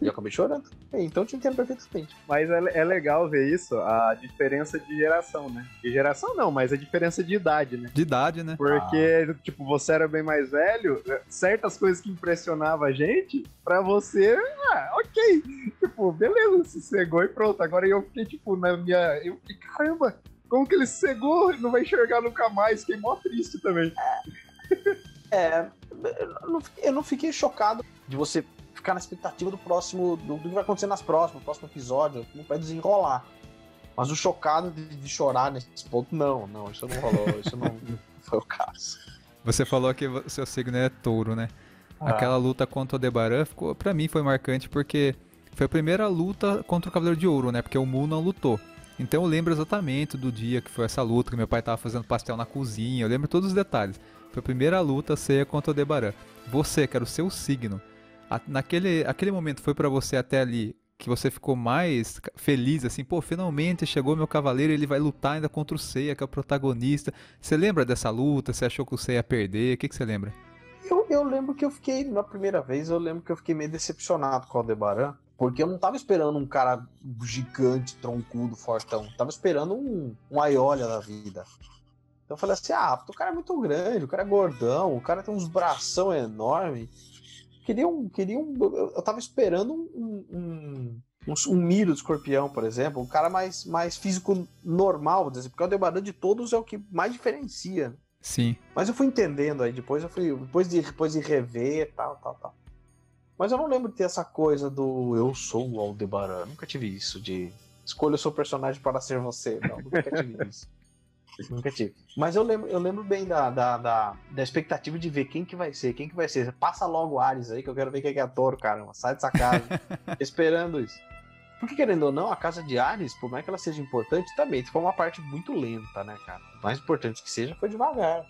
E eu acabei chorando. Então eu te entendo perfeitamente. Mas é, é legal ver isso, a diferença de geração, né? De geração não, mas a diferença de idade, né? De idade, né? Porque, tipo, você era bem mais velho, certas coisas que impressionavam a gente, pra você, ah, ok. Tipo, beleza, se cegou e pronto. Agora eu fiquei, tipo, na minha. Eu fiquei, caramba, como que ele se cegou? Não vai enxergar nunca mais. Fiquei mó triste também. É, eu não, eu não fiquei chocado de você ficar na expectativa do próximo, do, do que vai acontecer nas próximas, no próximo episódio, como vai desenrolar. Mas o chocado de, de chorar nesse ponto, não, não, isso não rolou, isso não, não foi o caso. Você falou que o seu signo é touro, né? Ah. Aquela luta contra o Aldebaran ficou, pra mim foi marcante porque foi a primeira luta contra o Cavaleiro de Ouro, né? Porque o Mu não lutou. Então eu lembro exatamente do dia que foi essa luta, que meu pai tava fazendo pastel na cozinha, eu lembro todos os detalhes. Foi a primeira luta ceia contra o Aldebaran. Você, que era o seu signo, a- naquele aquele momento foi pra você até ali que você ficou mais feliz, assim, pô, finalmente chegou meu cavaleiro, ele vai lutar ainda contra o Seiya, que é o protagonista. Você lembra dessa luta? Você achou que o Seiya ia perder? O que, que você lembra? Eu, eu lembro que eu fiquei, na primeira vez, eu lembro que eu fiquei meio decepcionado com o Aldebaran, porque eu não tava esperando um cara gigante, troncudo, fortão. Tava esperando um, um Aiolia da vida. Então eu falei assim, ah, o cara é muito grande, o cara é gordão, o cara tem uns bração enormes. Queria um. Queria um eu, eu tava esperando um, um, um, um Miro do escorpião, por exemplo, um cara mais, mais físico normal, dizer assim, porque o Aldebaran de todos é o que mais diferencia. Sim. Mas eu fui entendendo aí, depois eu fui. Depois de, depois de rever tal, tal, tal. Mas eu não lembro de ter essa coisa do eu sou o Aldebaran. Nunca tive isso de escolha o seu personagem para ser você. Não, nunca tive isso. Nunca tive. Mas eu lembro, eu lembro bem da, da, da, da expectativa de ver quem que vai ser, quem que vai ser. Passa logo o Ares aí, que eu quero ver quem que é ator, caramba. Sai dessa casa. esperando isso. Porque, querendo ou não, a casa de Ares, por mais que ela seja importante, também foi uma parte muito lenta, né, cara? O mais importante que seja foi devagar.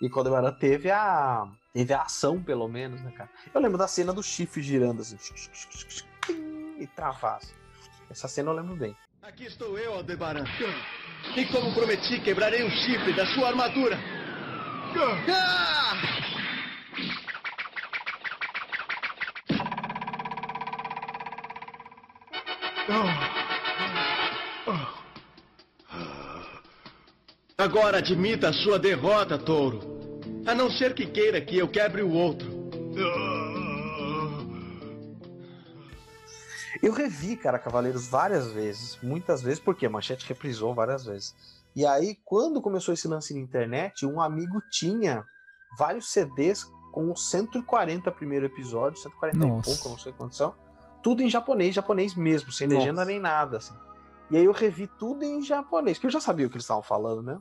E quando o Aran teve a. Teve a ação, pelo menos, né, cara? Eu lembro da cena do chifre girando assim. E travar. assim. Essa cena eu lembro bem. Aqui estou eu, Aldebaran. E como prometi, quebrarei o chifre da sua armadura. Ah! Agora admita a sua derrota, touro. A não ser que queira que eu quebre o outro. Eu revi, cara, Cavaleiros várias vezes, muitas vezes, porque a Manchete reprisou várias vezes. E aí, quando começou esse lance na internet, um amigo tinha vários CDs com os 140 primeiro episódio, 140 Nossa. e pouco, não sei quantos são. Tudo em japonês, japonês mesmo, sem Nossa. legenda nem nada, assim. E aí eu revi tudo em japonês, que eu já sabia o que eles estavam falando, né?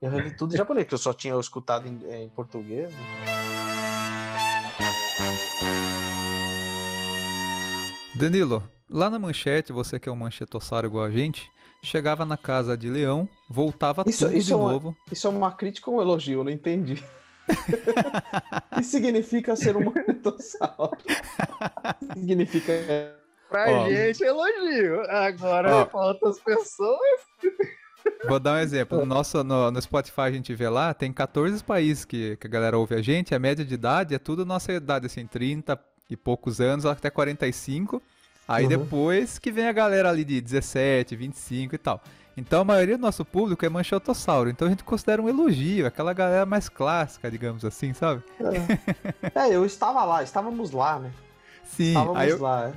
Eu revi tudo em japonês, que eu só tinha escutado em, em português. né? Danilo, lá na manchete, você que é um manchetossário igual a gente, chegava na casa de leão, voltava Isso- tudo isso de é uma- novo. Isso é uma crítica ou um elogio? Eu não entendi. O que significa ser um manetossauro? O que significa. Pra Ó. gente, elogio. Agora, Ó. pra outras pessoas. Vou dar um exemplo. No, nosso, no, no Spotify a gente vê lá, tem 14 países que, que a galera ouve a gente, a média de idade é tudo nossa idade, assim, 30 e poucos anos, até 45. Aí Uhum. depois que vem a galera ali de 17, 25 e tal. Então a maioria do nosso público é manchotossauro, então a gente considera um elogio, aquela galera mais clássica, digamos assim, sabe? É, eu estava lá, estávamos lá, né? Sim, Estávamos aí eu, lá. é.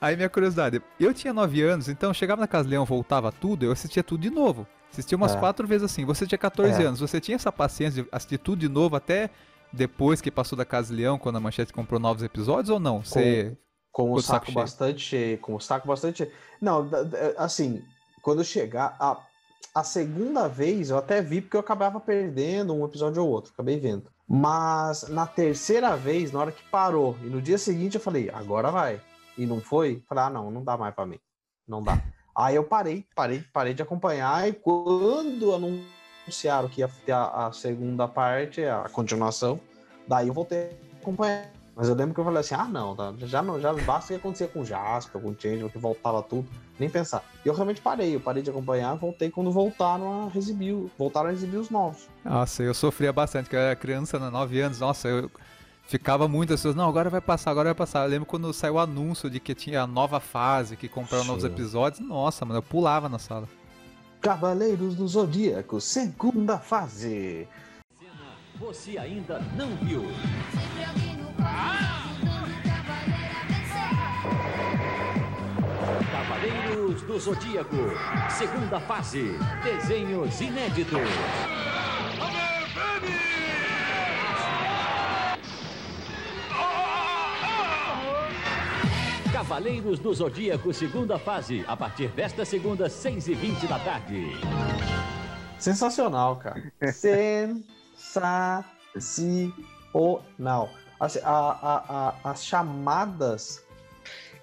Aí minha curiosidade, eu tinha 9 anos, então eu chegava na Casa Leão, voltava tudo, eu assistia tudo de novo. Assistia umas É. quatro vezes assim. Você tinha 14 É. anos, você tinha essa paciência de assistir tudo de novo até depois que passou da Casa Leão, quando a Manchete comprou novos episódios ou não? Você... Com o Ficou de saco saco bastante cheio, com o saco bastante cheio. Não, assim, quando eu chegar, a, a segunda vez eu até vi porque eu acabava perdendo um episódio ou outro, acabei vendo. Mas na terceira vez, na hora que parou, e no dia seguinte eu falei, agora vai. E não foi, falei, ah, não, não dá mais pra mim. Não dá. Aí eu parei, parei, parei de acompanhar, e quando anunciaram que ia ter a, a segunda parte, a continuação, daí eu voltei a acompanhar. Mas eu lembro que eu falei assim, ah não, tá, já não, já basta o que acontecia com o Jasper, com o Change, que voltava tudo, nem pensar. E eu realmente parei, eu parei de acompanhar, voltei quando voltaram a exibir, voltaram a exibir os novos. Nossa, eu sofria bastante, porque eu era criança, né, 9 anos, nossa, eu ficava muito as pessoas, não, agora vai passar, agora vai passar. Eu lembro quando saiu o anúncio de que tinha a nova fase, que compraram novos episódios, nossa, mano, eu pulava na sala. Cavaleiros do Zodíaco, segunda fase. Você ainda não viu. Cavaleiros do Zodíaco. Segunda fase. Desenhos inéditos. Cavaleiros do Zodíaco, segunda fase. A partir desta segunda, 6 e 20 da tarde. Sensacional, cara. Sensacional. Assim, a- a- a- as chamadas.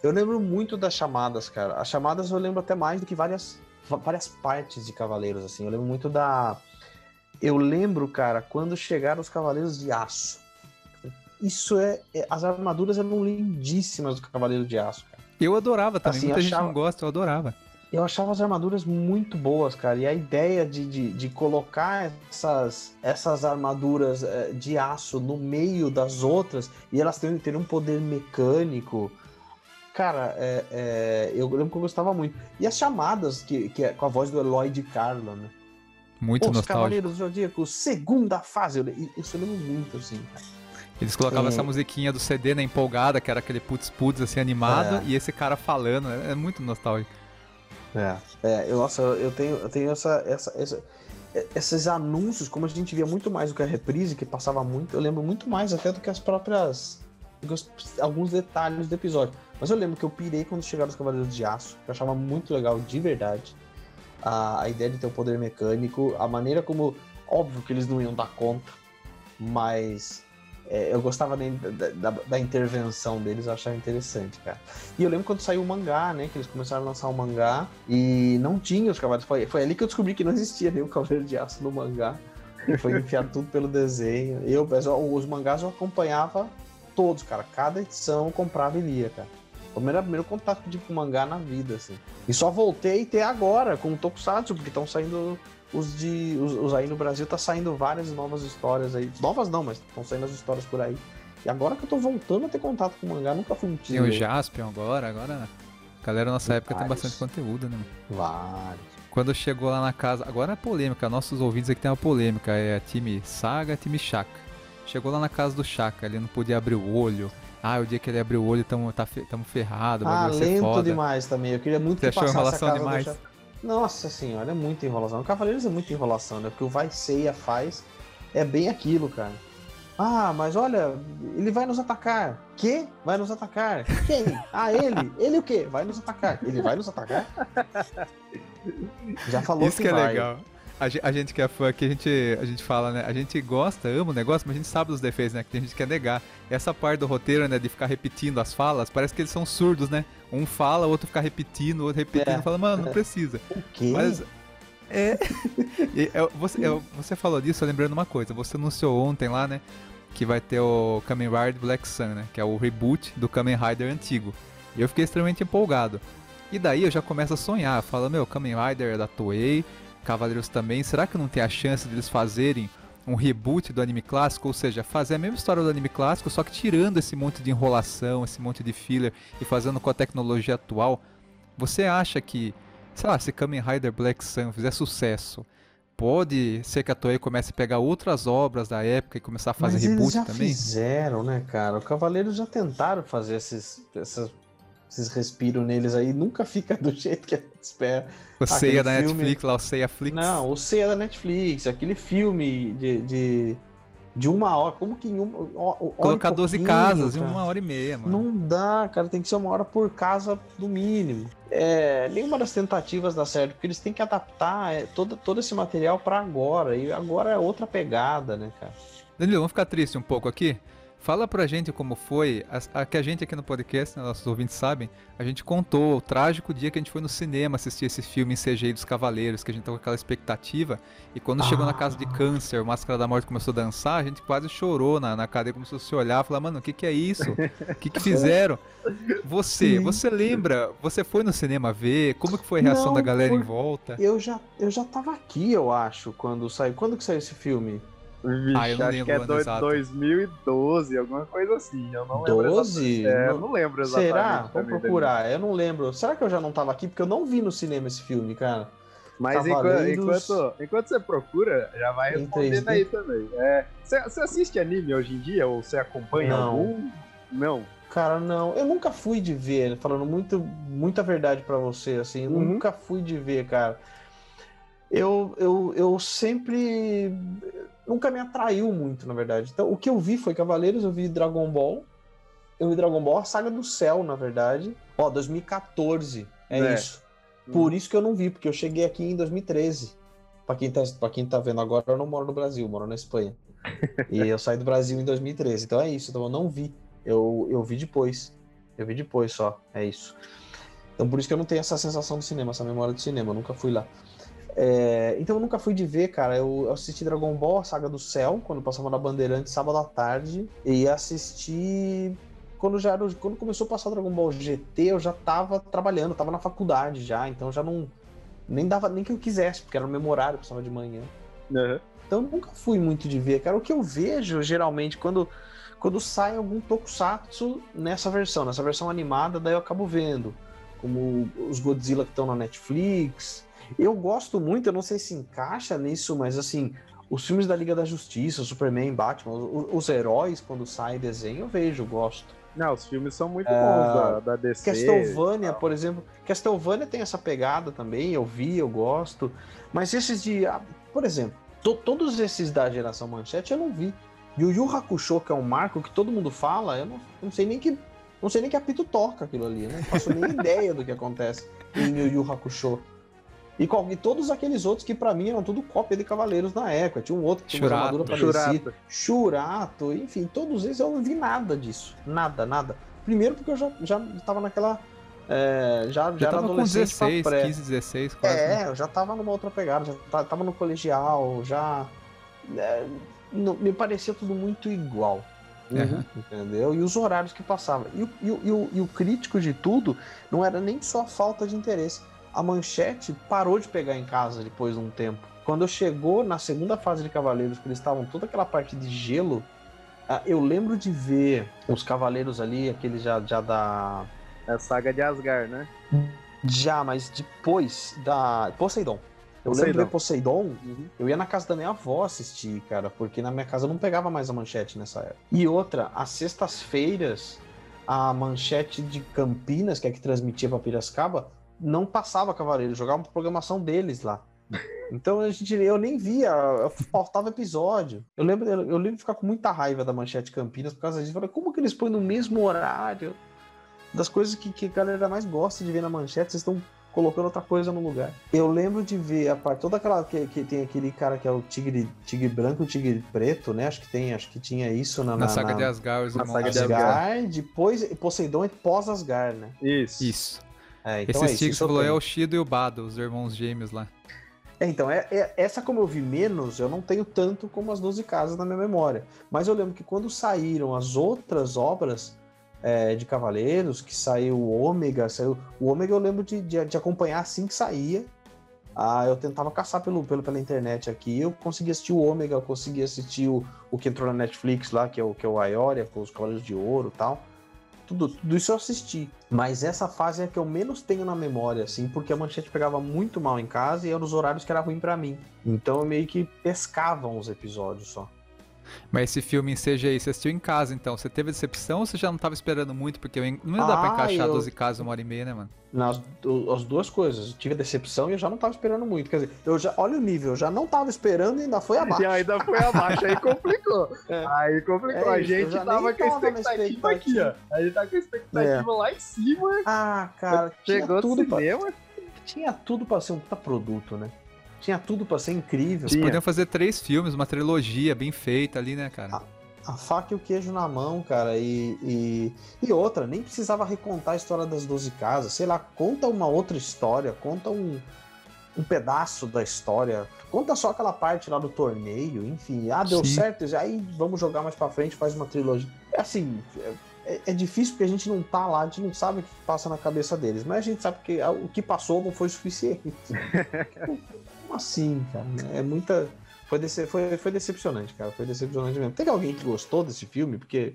Eu lembro muito das chamadas, cara. As chamadas eu lembro até mais do que várias, várias partes de Cavaleiros, assim. Eu lembro muito da. Eu lembro, cara, quando chegaram os Cavaleiros de Aço. Isso é. é- as armaduras eram lindíssimas do Cavaleiro de Aço, cara. Eu adorava também, Assim, muita gente achava- não gosta, eu adorava. Eu achava as armaduras muito boas, cara. E a ideia de, de, de colocar essas, essas armaduras eh, de aço no meio das outras e elas terem, terem um poder mecânico. Cara, é, é, eu lembro que eu gostava muito. E as chamadas, que, que é com a voz do Eloy de Carlo, né? Muito Os nostálgico. Cavaleiros do Zodíaco, segunda fase. Eu, isso eu lembro muito, assim, cara. Eles colocavam essa musiquinha do CD na empolgada, que era aquele putz putz assim animado, É. e esse cara falando, é, é muito nostálgico. É, é eu, nossa, eu tenho, eu tenho essa, essa, essa- esses anúncios, como a gente via muito mais do que a reprise, que passava muito, eu lembro muito mais até do que as próprias. do que os- alguns detalhes do episódio. Mas eu lembro que eu pirei quando chegaram os Cavaleiros de Aço, que eu achava muito legal, de verdade. A, a ideia de ter o poder mecânico, a maneira como. Óbvio que eles não iam dar conta, mas é, eu gostava da, da- da- intervenção deles, eu achava interessante, cara. E eu lembro quando saiu o mangá, né? Que eles começaram a lançar o mangá e não tinha os cavaleiros. Foi, foi ali que eu descobri que não existia nenhum Cavaleiro de Aço no mangá. Foi enfiado tudo pelo desenho. Eu, os mangás eu acompanhava todos, cara. Cada edição eu comprava e lia, cara. Foi o primeiro, primeiro contato tive com mangá na vida, assim. E só voltei a ter agora com o Tokusatsu, porque estão saindo os de. Os, os aí no Brasil tá saindo várias novas histórias aí. Novas não, mas estão saindo as histórias por aí. E agora que eu tô voltando a ter contato com mangá, nunca fui um Tem o. Jaspion agora, agora. A galera na nossa época tem Vários. bastante conteúdo, né? Vários. Quando chegou lá na casa, agora é polêmica, nossos ouvintes aqui tem uma polêmica, é time Saga, time Chaka. Chegou lá na casa do Chaka, ele não podia abrir o olho. Ah, o dia que ele abriu o olho, tamo, tá tamo ferrado, o Ah, vai ser lento foda. demais também. Eu queria muito Você que achou passasse a casa demais? Nossa senhora, é muita enrolação. O Cavaleiros é muita enrolação, né? Porque o Vai Ceia faz é bem aquilo, cara. Ah, mas olha, ele vai nos atacar. Que? Vai nos atacar. Quem? Ah, ele. Ele o quê? Vai nos atacar. Ele vai nos atacar? Já falou Isso que é vai. legal. A a gente que é fã aqui, a gente, a gente fala, né? A gente gosta, ama o negócio, mas a gente sabe dos defeitos, né? Que tem gente que quer negar. Essa parte do roteiro, né? De ficar repetindo as falas, parece que eles são surdos, né? Um fala, o outro fica repetindo, o outro repetindo, É. fala, mano, não precisa. O quê? Mas. É. E, é, você, é, você falou disso, lembrando uma coisa. Você anunciou ontem lá, né? Que vai ter o Kamen Rider Black Sun, né? Que é o reboot do Kamen Rider antigo. E eu fiquei extremamente empolgado. E daí eu já começo a sonhar. Fala, meu, Kamen Rider é da Toei, Cavaleiros também. Será que não tem a chance de eles fazerem um reboot do anime clássico? Ou seja, fazer a mesma história do anime clássico, só que tirando esse monte de enrolação, esse monte de filler e fazendo com a tecnologia atual. Você acha que, sei lá, se Kamen Rider Black Sun fizer sucesso, pode ser que a Toei comece a pegar outras obras da época e começar a fazer Mas reboot eles já também? fizeram, né, cara? O Cavaleiros já tentaram fazer esses, essas- esses respiros neles aí. Nunca fica do jeito que a gente espera. O Seiya da filme- Netflix lá, o Seiya Flix. Não, o C é da Netflix, aquele filme de, de, de uma hora. Como que em uma hora Colocar 12 pouquinho, casas em cara? uma hora e meia, mano. Não dá, cara, tem que ser uma hora por casa no mínimo. É, nenhuma das tentativas dá certo, porque eles têm que adaptar é, todo, todo esse material pra agora. E agora é outra pegada, né, cara? Danilo, vamos ficar triste um pouco aqui? Fala pra gente como foi, a, a que a gente aqui no podcast, né, nossos ouvintes sabem, a gente contou o trágico dia que a gente foi no cinema assistir esse filme em CGI dos Cavaleiros, que a gente tava com aquela expectativa, e quando chegou na casa de câncer, o Máscara da Morte começou a dançar, a gente quase chorou na, na cadeira, começou a se olhar, falar, mano, o que que é isso? O que que fizeram? Você, você lembra, você foi no cinema ver, como que foi a reação Não, da galera em por- volta? Eu já, eu já tava aqui, eu acho, quando saiu. Quando que saiu esse filme? Vixe, Ah, eu não acho lembro que é o ano do- exato. 2012, alguma coisa assim. Eu não lembro. 12? exatamente. É, eu Não- lembro exatamente. Será? Vamos também, procurar. Eu não lembro. Será que eu já não tava aqui? Porque eu não vi no cinema esse filme, cara. Mas enquanto, Cavaleiros- enquanto, enquanto você procura, já vai respondendo 3D. aí também. É, você, você assiste anime hoje em dia? Ou você acompanha Não. algum? Não. Cara, não. Eu nunca fui de ver, falando muito, muita verdade pra você, assim. eu Uhum. Nunca fui de ver, cara. Eu, eu, eu sempre. Nunca me atraiu muito, na verdade. Então, o que eu vi foi Cavaleiros, eu vi Dragon Ball. Eu vi Dragon Ball, a Saga do Céu, na verdade. Ó, 2014. É, É. isso. Por isso que eu não vi, porque eu cheguei aqui em 2013. Pra quem, tá, pra quem tá vendo agora, eu não moro no Brasil, moro na Espanha. e eu saí do Brasil em 2013. Então é isso, então eu não vi. Eu, eu vi depois. Eu vi depois só, é isso. Então por isso que eu não tenho essa sensação do cinema, essa memória do cinema, eu nunca fui lá. É, então eu nunca fui de ver, cara. Eu eu assisti Dragon Ball, a Saga do Céu, quando passava na Bandeirante, sábado à tarde. E assisti. Quando, já era, quando começou a passar o Dragon Ball GT, eu já tava trabalhando, tava na faculdade já, então já não. Nem dava nem que eu quisesse, porque era no mesmo horário, passava de manhã. Aham. Então eu nunca fui muito de ver, cara. O que eu vejo geralmente quando, quando sai algum tokusatsu nessa versão, nessa versão animada, daí eu acabo vendo. Como os Godzilla que estão na Netflix. Eu gosto muito, eu não sei se encaixa nisso, mas assim, os filmes da Liga da Justiça, Superman, Batman, os, os heróis, quando sai desenho, eu vejo, gosto. Não, os filmes são muito É, bons da, da DC. Castlevania, por exemplo. Castlevania tem essa pegada também, eu vi, eu gosto. Mas esses de. ah, Por exemplo, to- todos esses da geração manchete eu não vi. Yu Yu Hakusho, que é um marco que todo mundo fala, eu não, não sei nem que. Não sei nem que apito toca aquilo ali, né? Não faço nem ideia do que acontece em Yu Yu Hakusho. E, e todos aqueles outros que pra mim eram tudo cópia de Cavaleiros na época. Tinha um outro que tinha uma armadura parecida. Churato. Churato, enfim, todos esses eu não vi nada disso. Nada, nada. Primeiro porque eu já, já tava naquela. é, já, já, Já era com adolescente pra 16, pré. 15, 16, quase. né? É, eu já tava numa outra pegada, já ta- tava no colegial, já. é, não- me parecia tudo muito igual. Aham. Entendeu? E os horários que passavam. E, o- e o- e o, e o crítico de tudo não era nem só falta de interesse. A manchete parou de pegar em casa depois de um tempo. Quando chegou na segunda fase de Cavaleiros, que eles estavam toda aquela parte de gelo, ah, eu lembro de ver os Cavaleiros ali, aqueles já, já da. É a saga de Asgard, né? Já, mas depois da. Poseidon. Eu Poseidon. lembro de ver Poseidon, eu ia na casa da minha avó assistir, cara, porque na minha casa eu não pegava mais a manchete nessa época. E outra, às sextas-feiras, a manchete de Campinas, que é que transmitia pra Piracicaba, não passava Cavaleiro, jogava uma programação deles lá. Então a gente, eu nem via, faltava episódio. Eu lembro, eu lembro de ficar com muita raiva da manchete Campinas por causa disso. Eu falei, como que eles põem no mesmo horário? Das coisas que, que a galera mais gosta de ver na manchete, vocês estão colocando outra coisa no lugar. Eu lembro de ver a parte toda aquela que, que tem aquele cara que é o tigre, tigre branco, o tigre preto, né? Acho que tem, acho que tinha isso na, Na, na, saga na- de Asgard, na saga de. Asgard, depois Poseidon é pós-Asgard, né? Isso. Isso. É, então Esses é falou é o Shido e o Bado, os irmãos gêmeos lá. É, então, é, é- essa como eu vi menos, eu não tenho tanto como as 12 casas na minha memória. Mas eu lembro que quando saíram as outras obras é, de Cavaleiros, que saiu o Ômega, saiu. O Ômega eu lembro de, de, de acompanhar assim que saía. Ah, eu tentava caçar pelo, pelo, pela internet aqui. Eu consegui assistir o Ômega, eu consegui assistir o, o que entrou na Netflix lá, que é o, que é o Aioria, com os Cavaleiros de Ouro e tal. Tudo, tudo isso eu assisti. Mas essa fase é a que eu menos tenho na memória, assim, porque a manchete pegava muito mal em casa e eram os horários que era ruim pra mim. Então eu meio que pescavam os episódios só. Mas esse filme em CGI, você assistiu em casa, então. Você teve decepção ou você já não tava esperando muito? Porque eu- não ia dar pra Ah, encaixar eu- 12 casas uma hora e meia, né, mano? Nas do- as duas coisas. Eu tive a decepção e eu já não tava esperando muito. Quer dizer, eu já, olha o nível, eu já não tava esperando e ainda foi abaixo. E ainda foi abaixo, aí complicou. É. Aí complicou. É a isso, gente já tava com a tava na expectativa aqui, ó. A gente tá com a expectativa lá em cima. Ah, cara, tinha Chegou tudo, no pra, cinema. tinha tudo pra ser um puta produto, né? Tinha tudo pra ser incrível. Eles podiam fazer três filmes, uma trilogia bem feita ali, né, cara? Ah, A faca e o queijo na mão, cara, e, e, e outra, nem precisava recontar a história das 12 casas, sei lá, conta uma outra história, conta um, um pedaço da história, conta só aquela parte lá do torneio, enfim, ah, deu Sim. certo, aí vamos jogar mais pra frente, faz uma trilogia. É assim, é, é difícil porque a gente não tá lá, a gente não sabe o que passa na cabeça deles, mas a gente sabe que o que passou não foi suficiente. Como assim, cara? É muita. Foi, dece... foi, foi decepcionante, cara. Foi decepcionante mesmo. Tem alguém que gostou desse filme? Porque.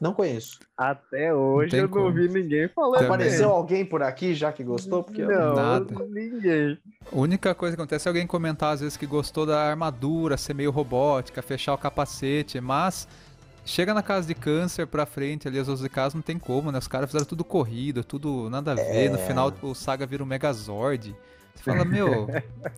Não conheço. Até hoje tem eu não como. vi ninguém falando. Apareceu alguém por aqui já que gostou? Porque eu- Não, Nada. ninguém. A única coisa que acontece é alguém comentar às vezes que gostou da armadura, ser meio robótica, fechar o capacete, mas chega na casa de câncer pra frente ali, as 12 casas não tem como, né? Os caras fizeram tudo corrido, tudo nada a ver. No É. final o Saga vira um Megazord. Você fala, meu,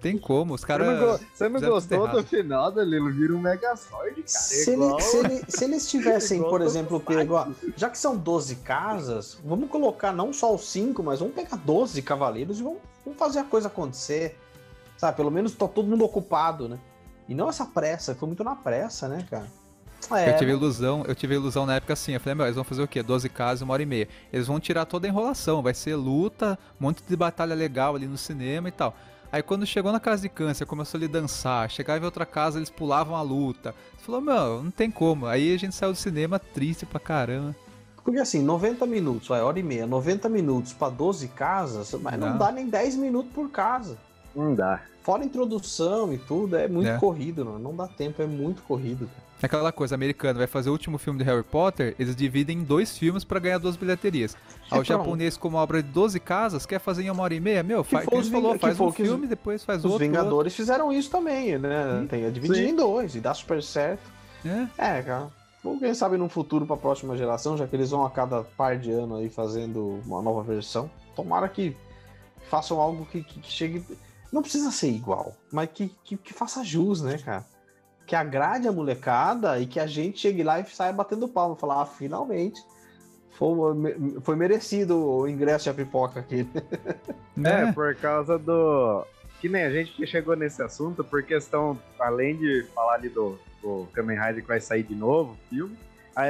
tem como, os Você caras. não, go- você não gostou do final Lilo? Vira um Megazord, cara. Se, igual- ele- se ele- se eles tivessem, igual por exemplo, pego. ó, Já que são 12 casas, vamos colocar não só os 5, mas vamos pegar 12 cavaleiros e vamos, vamos fazer a coisa acontecer. Sabe? Pelo menos tá todo mundo ocupado, né? E não essa pressa, foi muito na pressa, né, cara? É, Eu tive ilusão, eu tive ilusão na época assim, eu falei, meu, eles vão fazer o quê? 12 casas, uma hora e meia. Eles vão tirar toda a enrolação, vai ser luta, um monte de batalha legal ali no cinema e tal. Aí quando chegou na casa de câncer, começou ali a dançar, chegava em outra casa, eles pulavam a luta. Você falou, meu, não tem como. Aí a gente saiu do cinema triste pra caramba. Porque assim, 90 minutos, vai, hora e meia, 90 minutos pra 12 casas, mas não Não. dá nem 10 minutos por casa. Não dá. Fora a introdução e tudo, é muito É. corrido, não, não dá tempo, é muito corrido. cara. É Aquela coisa, americano vai fazer o último filme de Harry Potter, eles dividem em dois filmes pra ganhar duas bilheterias. Aí o japonês, como obra de 12 casas, quer fazer em uma hora e meia? Meu, faz, que os ele falou, que faz foi um que os- filme, depois faz Os outro. outro. Vingadores fizeram isso também, né? Tem a dividir Sim. em dois e dá super certo. É. É, cara. Ou quem sabe no futuro pra próxima geração, já que eles vão a cada par de ano aí fazendo uma nova versão. Tomara que façam algo que, que- que chegue. Não precisa ser igual, mas que, que, que faça jus, né, cara? Que agrade a molecada e que a gente chegue lá e saia batendo palma. Falar, ah, finalmente. Foi, foi merecido o ingresso e a pipoca aqui. É, por causa do. Que nem a gente que chegou nesse assunto, por questão, além de falar ali do, do Kamen Rider que vai sair de novo, filme.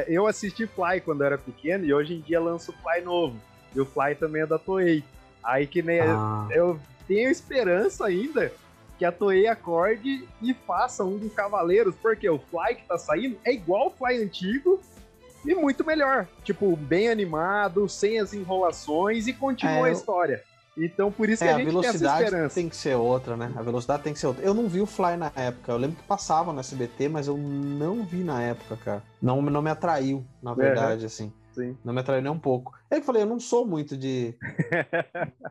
Eu assisti Fly quando eu era pequeno e hoje em dia lança o Fly novo. E o Fly também é da Toei. Aí que nem. Ah. Eu tenho esperança ainda que a Toei acorde e faça um dos Cavaleiros, porque o Fly que tá saindo é igual o Fly antigo e muito melhor. Tipo, bem animado, sem as enrolações e continua É, a história. Então, por isso que É, a a gente tem velocidade esperança. tem que ser outra, né? A velocidade tem que ser outra. Eu não vi o Fly na época. Eu lembro que passava no SBT, mas eu não vi na época, cara. Não, não me atraiu, na verdade, assim. Sim. Não me atrai nem um pouco. É que eu falei, eu não sou muito de,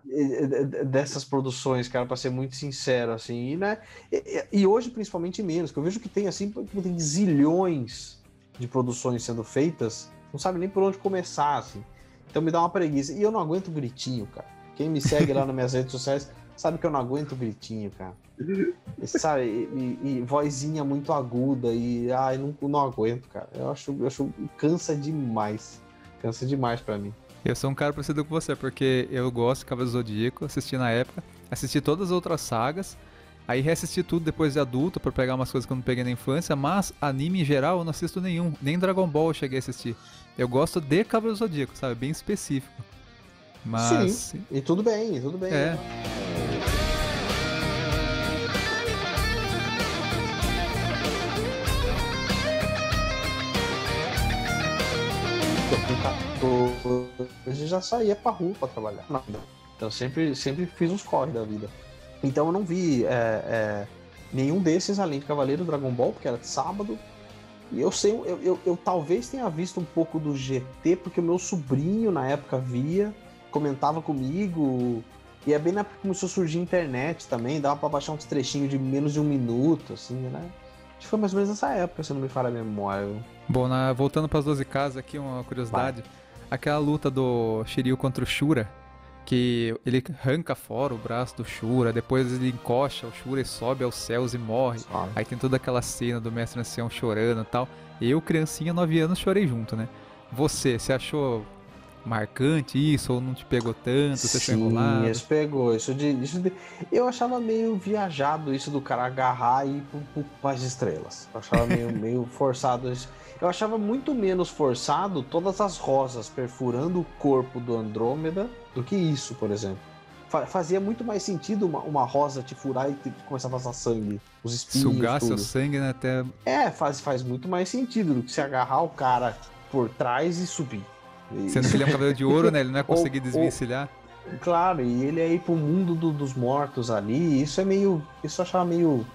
de- de- dessas produções, cara, pra ser muito sincero, assim. E, né, e, e hoje, principalmente, menos, que eu vejo que tem, assim, tem zilhões de produções sendo feitas, não sabe nem por onde começar, assim. Então me dá uma preguiça. E eu não aguento gritinho, cara. Quem me segue lá nas minhas redes sociais sabe que eu não aguento gritinho, cara. E, sabe, e, e- e vozinha muito aguda e ai, não, não aguento, cara. Eu acho, eu acho cansa demais. Cansa demais pra mim. Eu sou um cara parecido com você, porque eu gosto de Cavaleiro do Zodíaco, assisti na época, assisti todas as outras sagas, aí reassisti tudo depois de adulto pra pegar umas coisas que eu não peguei na infância, mas anime em geral eu não assisto nenhum, nem Dragon Ball eu cheguei a assistir. Eu gosto de Cavaleiro do Zodíaco, sabe? Bem específico. Mas. E tudo bem, e tudo bem. É. com 14 já saía pra rua pra trabalhar. Nada. Então sempre, sempre fiz uns corre da vida. Então eu não vi é, é, nenhum desses além de Cavaleiro Dragon Ball, porque era de sábado. E eu sei, eu, eu, eu talvez tenha visto um pouco do GT, porque o meu sobrinho na época via, comentava comigo. E é bem na época que começou a surgir internet também, dava pra baixar uns trechinhos de menos de um minuto, assim, né? Acho que foi mais ou menos nessa época, se não me falha a memória. Bom, na- voltando pras 12 casas aqui, uma curiosidade. Aquela luta do Shiryu contra o Shura, que ele arranca fora o braço do Shura, depois ele encoxa o Shura e sobe aos céus e morre. Sabe? Aí tem toda aquela cena do mestre ancião chorando e tal. Eu, criancinha, 9 anos, chorei junto, né? Você, você achou marcante isso ou não te pegou tanto? Você achou Sim, enrolado? isso pegou. Isso de, isso de- Eu achava meio viajado isso do cara agarrar e ir pro, pro, pras estrelas. Eu achava meio, meio forçado isso. Eu achava muito menos forçado todas as rosas perfurando o corpo do Andrômeda do que isso, por exemplo. Fa- Fazia muito mais sentido uma, uma rosa te furar e te- começar a passar sangue. Os espinhos, Sugar seu sangue, né? Até. É, faz, faz muito mais sentido do que se agarrar o cara por trás e subir. E- Sendo que ele é um cabelo de ouro, né? Ele não é Ou- conseguir ou- desvencilhar. Claro, e ele é ir pro mundo do- dos mortos ali, isso é meio. Isso eu achava meio.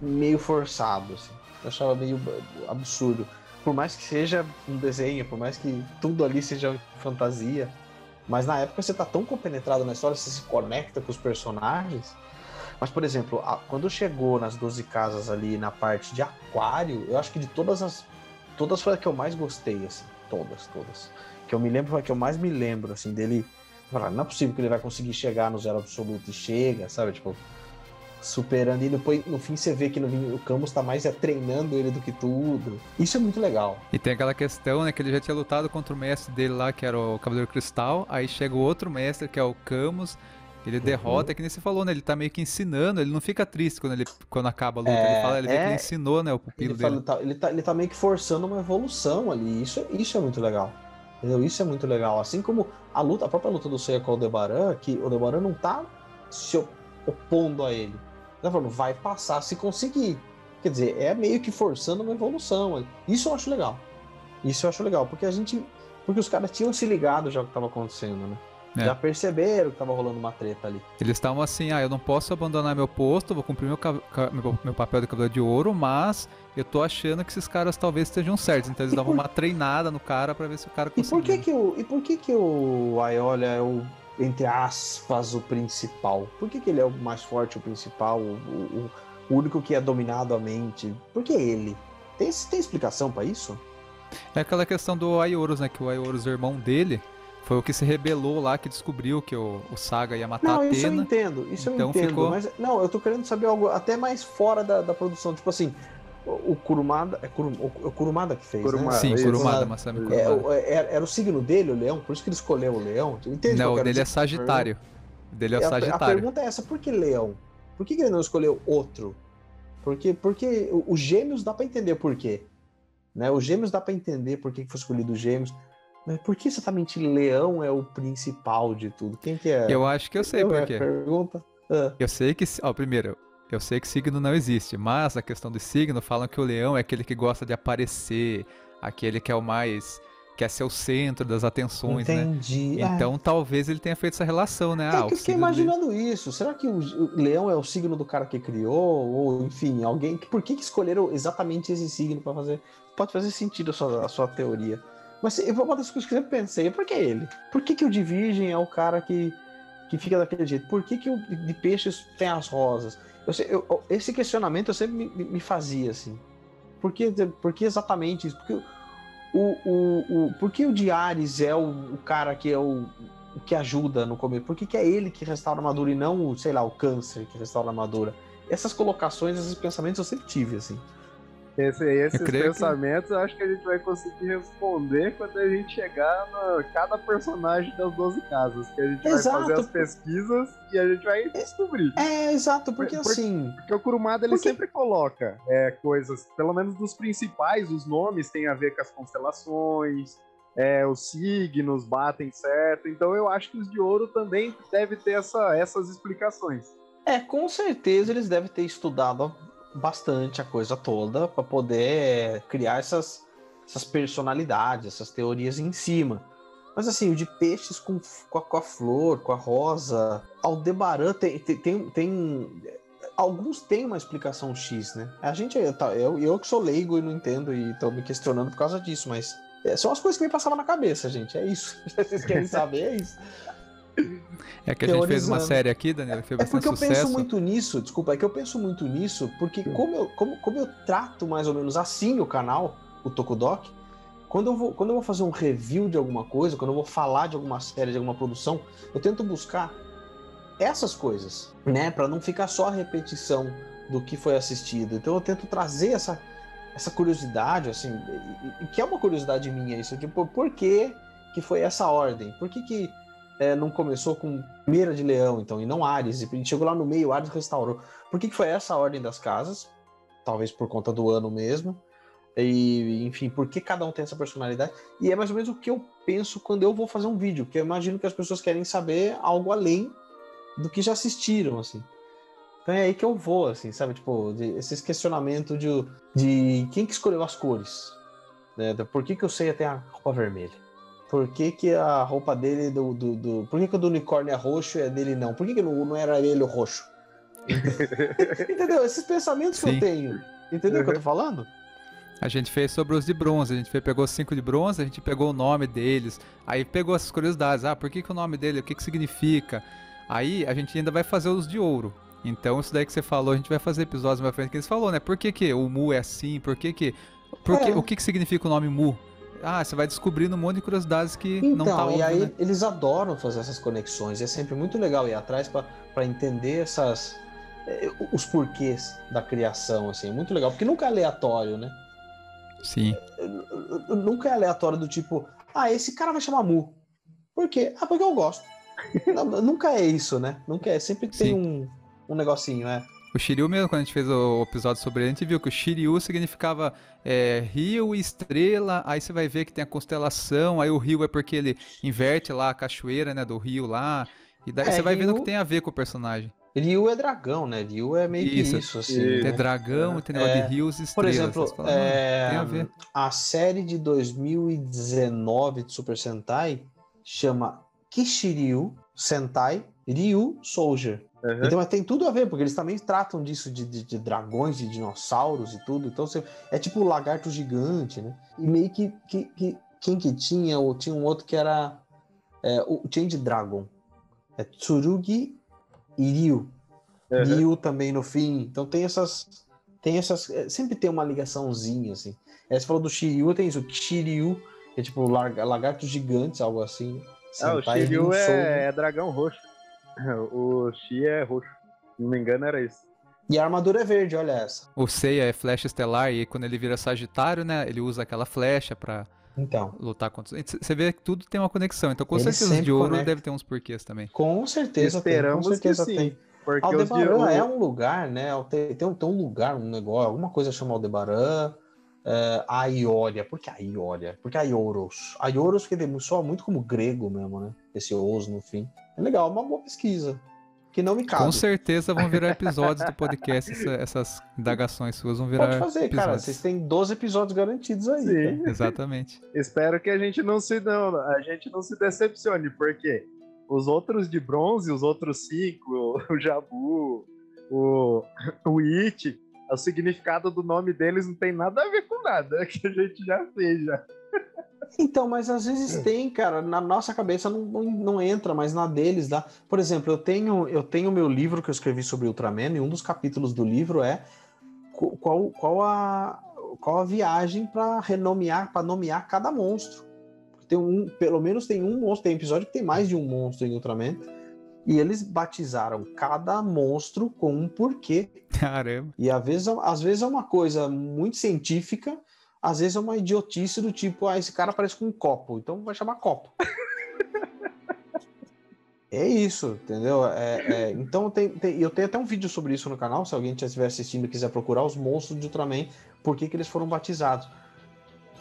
meio forçado, assim. Eu achava meio absurdo. Por mais que seja um desenho, por mais que tudo ali seja fantasia. Mas na época você tá tão compenetrado na história, você se conecta com os personagens. Mas, por exemplo, a- quando chegou nas 12 casas ali na parte de aquário, eu acho que de todas as. Todas foi a que eu mais gostei, assim. Todas, todas. Que eu me lembro, foi a que eu mais me lembro, assim, dele. Falar, não é possível que ele vai conseguir chegar no zero absoluto e chega, sabe? Tipo, superando. E depois, no fim, você vê que no, fim, o Camus tá mais é, treinando ele do que tudo. Isso é muito legal. E tem aquela questão, né? Que ele já tinha lutado contra o mestre dele lá, que era o Cavaleiro Cristal. Aí chega o outro mestre, que é o Camus. Ele derrota, é que nem você falou, né? Ele tá meio que ensinando, ele não fica triste quando, ele, quando acaba a luta. É, ele fala, ele é. ele ensinou, né? O pupilo Ele, dele. fala, tá, ele, tá, ele tá meio que forçando uma evolução ali. Isso, isso é muito legal. Entendeu? Isso é muito legal. Assim como a luta, a própria luta do Seiya com o Aldebaran, que o Aldebaran não tá se op- opondo a ele. Ele tá falando, vai passar se conseguir. Quer dizer, é meio que forçando uma evolução. Isso eu acho legal. Isso eu acho legal, porque a gente. Porque os caras tinham se ligado já o que tava acontecendo, né? É. Já perceberam que tava rolando uma treta ali. Eles estavam assim, ah, eu não posso abandonar meu posto, vou cumprir meu, meu, meu papel de Cavaleiro de Ouro, mas eu tô achando que esses caras talvez estejam certos. Então eles E davam por- uma treinada no cara pra ver se o cara E conseguia. por que que o, e por que que o Aiolia é o, entre aspas, o principal? Por que que ele é o mais forte, o principal, o, o- o único que é dominado a mente? Por que ele? Tem, tem explicação pra isso? É aquela questão do Aioros, né? Que o Aioros, o irmão dele, foi o que se rebelou lá, que descobriu que o, o Saga ia matar Não, a isso eu entendo, isso Então eu entendo, ficou- mas não, eu tô querendo saber algo até mais fora da, da produção, tipo assim, o, Kurumada, é Kurum, o, o Kurumada que fez, Kurumada, né? Sim, isso. Kurumada, Masami É, É, Kurumada. é- era, era o signo dele, o leão, por isso que ele escolheu o leão. Entende Não, o dele é dizer? Sagitário. O dele é o É, a- A, Sagitário. pergunta é essa, por que leão? Por que, que ele não escolheu outro? Porque, porque os gêmeos dá pra entender por quê. Né? Os gêmeos dá pra entender por que foi escolhido os gêmeos. Mas por que exatamente leão é o principal de tudo? Quem que é? Eu acho que eu sei Eu- por é, quê. Pergunta. Ah, Eu sei que. Ó, primeiro, eu sei que signo não existe, mas a questão do signo falam que o leão é aquele que gosta de aparecer, aquele que é o mais. quer ser o centro das atenções, né? entendi. Ah, Então talvez ele tenha feito essa relação, né? é Ah, que eu fiquei signo dele- imaginando isso. Será que o, leão é o signo do cara que criou? Ou, enfim, alguém. Por que, que escolheram exatamente esse signo pra fazer? Pode fazer sentido a sua, a sua teoria. Mas eu- uma das coisas que eu sempre pensei, por que ele? Por que, que o de virgem é o cara que, que fica daquele jeito? Por que, que o de peixes tem as rosas? Eu eu- esse questionamento eu sempre me, me- fazia assim. Por que, por que exatamente isso? Porque o, o, o, por que o de Ares é o, o cara que é o, o que ajuda no começo? Por que, que é ele que restaura a armadura e não, sei lá, o câncer que restaura a armadura? Essas colocações, esses pensamentos eu sempre tive, assim. Esse, esses Eu creio que- pensamentos eu acho que a gente vai conseguir responder quando a gente chegar na cada personagem das 12 casas. Que a gente Exato. vai fazer as pesquisas e a gente vai descobrir. É, exato, porque Por- assim. Porque o Kurumada ele Porque- sempre coloca é, coisas, pelo menos dos principais, os nomes têm a ver com as constelações, é, os signos batem certo. Então eu acho que os de ouro também deve ter essa, essas explicações. É, com certeza eles devem ter estudado bastante a coisa toda para poder criar essas, essas personalidades, essas teorias em cima. Mas assim, o de peixes com, com, a, com a flor, com a rosa, Aldebaran tem, tem, tem, tem- Alguns têm uma explicação X, né? A gente, eu, eu que sou leigo e não entendo e tô me questionando por causa disso, mas é, são as coisas que me passavam na cabeça, gente. É isso. Vocês querem saber? É isso. É que a gente fez uma série aqui, Daniel, que fez É bastante porque eu sucesso. penso muito nisso, desculpa, é que eu penso muito nisso, porque como eu, como, como eu trato mais ou menos assim o canal, o Tokudok, quando eu, vou, quando eu vou fazer um review de alguma coisa, quando eu vou falar de alguma série, de alguma produção, eu tento buscar essas coisas, né? Pra não ficar só a repetição do que foi assistido. Então eu tento trazer essa, essa curiosidade, assim, que é uma curiosidade minha, isso, tipo, por que, que foi essa ordem? Por que, que é, não começou com primeira de leão, então, e não Ares, e chegou lá no meio, Ares restaurou. Por que, que foi essa a ordem das casas? Talvez por conta do ano mesmo. E, enfim, por que cada um tem essa personalidade? E é mais ou menos o que eu penso quando eu vou fazer um vídeo, porque eu imagino que as pessoas querem saber algo além do que já assistiram, assim. Então é aí que eu vou, assim, sabe? Tipo, de- esses questionamentos de, de quem que escolheu as cores? Né? Por que, que eu sei até a roupa vermelha? Por que, que a roupa dele do, do, do- Por que, que o do unicórnio é roxo e a dele não? Por que, que não, não era ele o roxo? Entendeu? Esses pensamentos que Sim. eu tenho. Entendeu o que eu tô falando? A gente fez sobre os de bronze, a gente fe- pegou cinco de bronze, a gente pegou o nome deles, aí pegou essas curiosidades, ah, por que, que o nome dele, o que, que significa? Aí a gente ainda vai fazer os de ouro. Então isso daí que você falou, a gente vai fazer episódios mais pra frente que eles falou, né? Por que, que o Mu é assim? Por que que... Por que É. O que, que significa o nome Mu? Ah, você vai descobrindo um monte de curiosidades que Então, não tá e óbvio, aí né? eles adoram fazer essas conexões. E é sempre muito legal ir atrás pra entender essas. eh, Os porquês da criação, assim. É muito legal. Porque nunca é aleatório, né? Sim. Nunca é aleatório do tipo, ah, esse cara vai chamar Mu. Por quê? Ah, porque eu gosto. Nunca é isso, né? Nunca é. Sempre tem Sim. um, um negocinho, é. O Shiryu mesmo, quando a gente fez o episódio sobre ele, a gente viu que o Shiryu significava é, rio e estrela, aí você vai ver que tem a constelação, aí o rio é porque ele inverte lá a cachoeira, né, do rio lá, e daí É, você vai vendo Ryu- que tem a ver com o personagem. Ryu é dragão, né? Ryu é meio Isso. que isso, assim. Tem né? dragão, tem negócio É, de rios e estrelas. Por exemplo, você fala, "Ah, é, tem a ver. a série de 2019 de Super Sentai chama Kishiryu Sentai Ryu Soldier. Uhum. Então, mas tem tudo a ver, porque eles também tratam disso de, de- de dragões, de dinossauros e tudo. Então, você, é tipo o lagarto gigante, né? E meio que, que, que- quem que tinha? Ou tinha um outro que era é, o Change Dragon. É Tsurugi e Ryu. Uhum. Ryu também no fim. Então tem essas. Tem essas. é, Sempre tem uma ligaçãozinha, assim. É, você falou do Shiryu, tem isso. Shiryu, que é tipo lagartos gigantes, algo assim. Ah, o Shiryu é, é dragão roxo. O Shi é roxo. Se não me engano, era isso. E a armadura é verde, olha essa. O Seiya é flecha estelar e quando ele vira Sagitário, né, ele usa aquela flecha pra Então. lutar contra... Você vê que tudo tem uma conexão, então com Ele certeza os de ouro conecta. deve ter uns porquês também. Com certeza Esperamos tem. Com certeza que sim. tem. Porque os de Aldebaran é um lugar, né? Tem, tem, um, tem um lugar, um negócio, alguma coisa chama Aldebaran. É, a Ioria. Por que a Ioria? Por que a Ioros? A Ioros que soa muito como grego mesmo, né? Esse os no fim. É legal, uma boa pesquisa. Que não me cabe. Com certeza vão virar episódios do podcast, essa- essas indagações suas vão virar Pode fazer, cara. episódios. Vocês têm 12 episódios garantidos aí. Sim. tá? Exatamente. Espero que a gente não se não, a gente não se decepcione, porque os outros de bronze, os outros cinco, o Jabu, o, o It, o significado do nome deles não tem nada a ver com nada que a gente já fez já. Então, mas às vezes tem, cara, na nossa cabeça não, não, não entra, mas na deles dá. Por exemplo, eu tenho eu tenho meu livro que eu escrevi sobre Ultraman e um dos capítulos do livro é qu- qual, qual a qual a viagem para renomear, para nomear cada monstro. Tem um, pelo menos tem um monstro, tem episódio que tem mais de um monstro em Ultraman. E eles batizaram cada monstro com um porquê. Caramba. E às vezes, às vezes é uma coisa muito científica, às vezes é uma idiotice do tipo, ah, esse cara parece com um copo, então vai chamar copo. é isso, entendeu? É, é, então tem, tem- eu tenho até um vídeo sobre isso no canal, se alguém estiver assistindo e quiser procurar os monstros de Ultraman, por que, que eles foram batizados.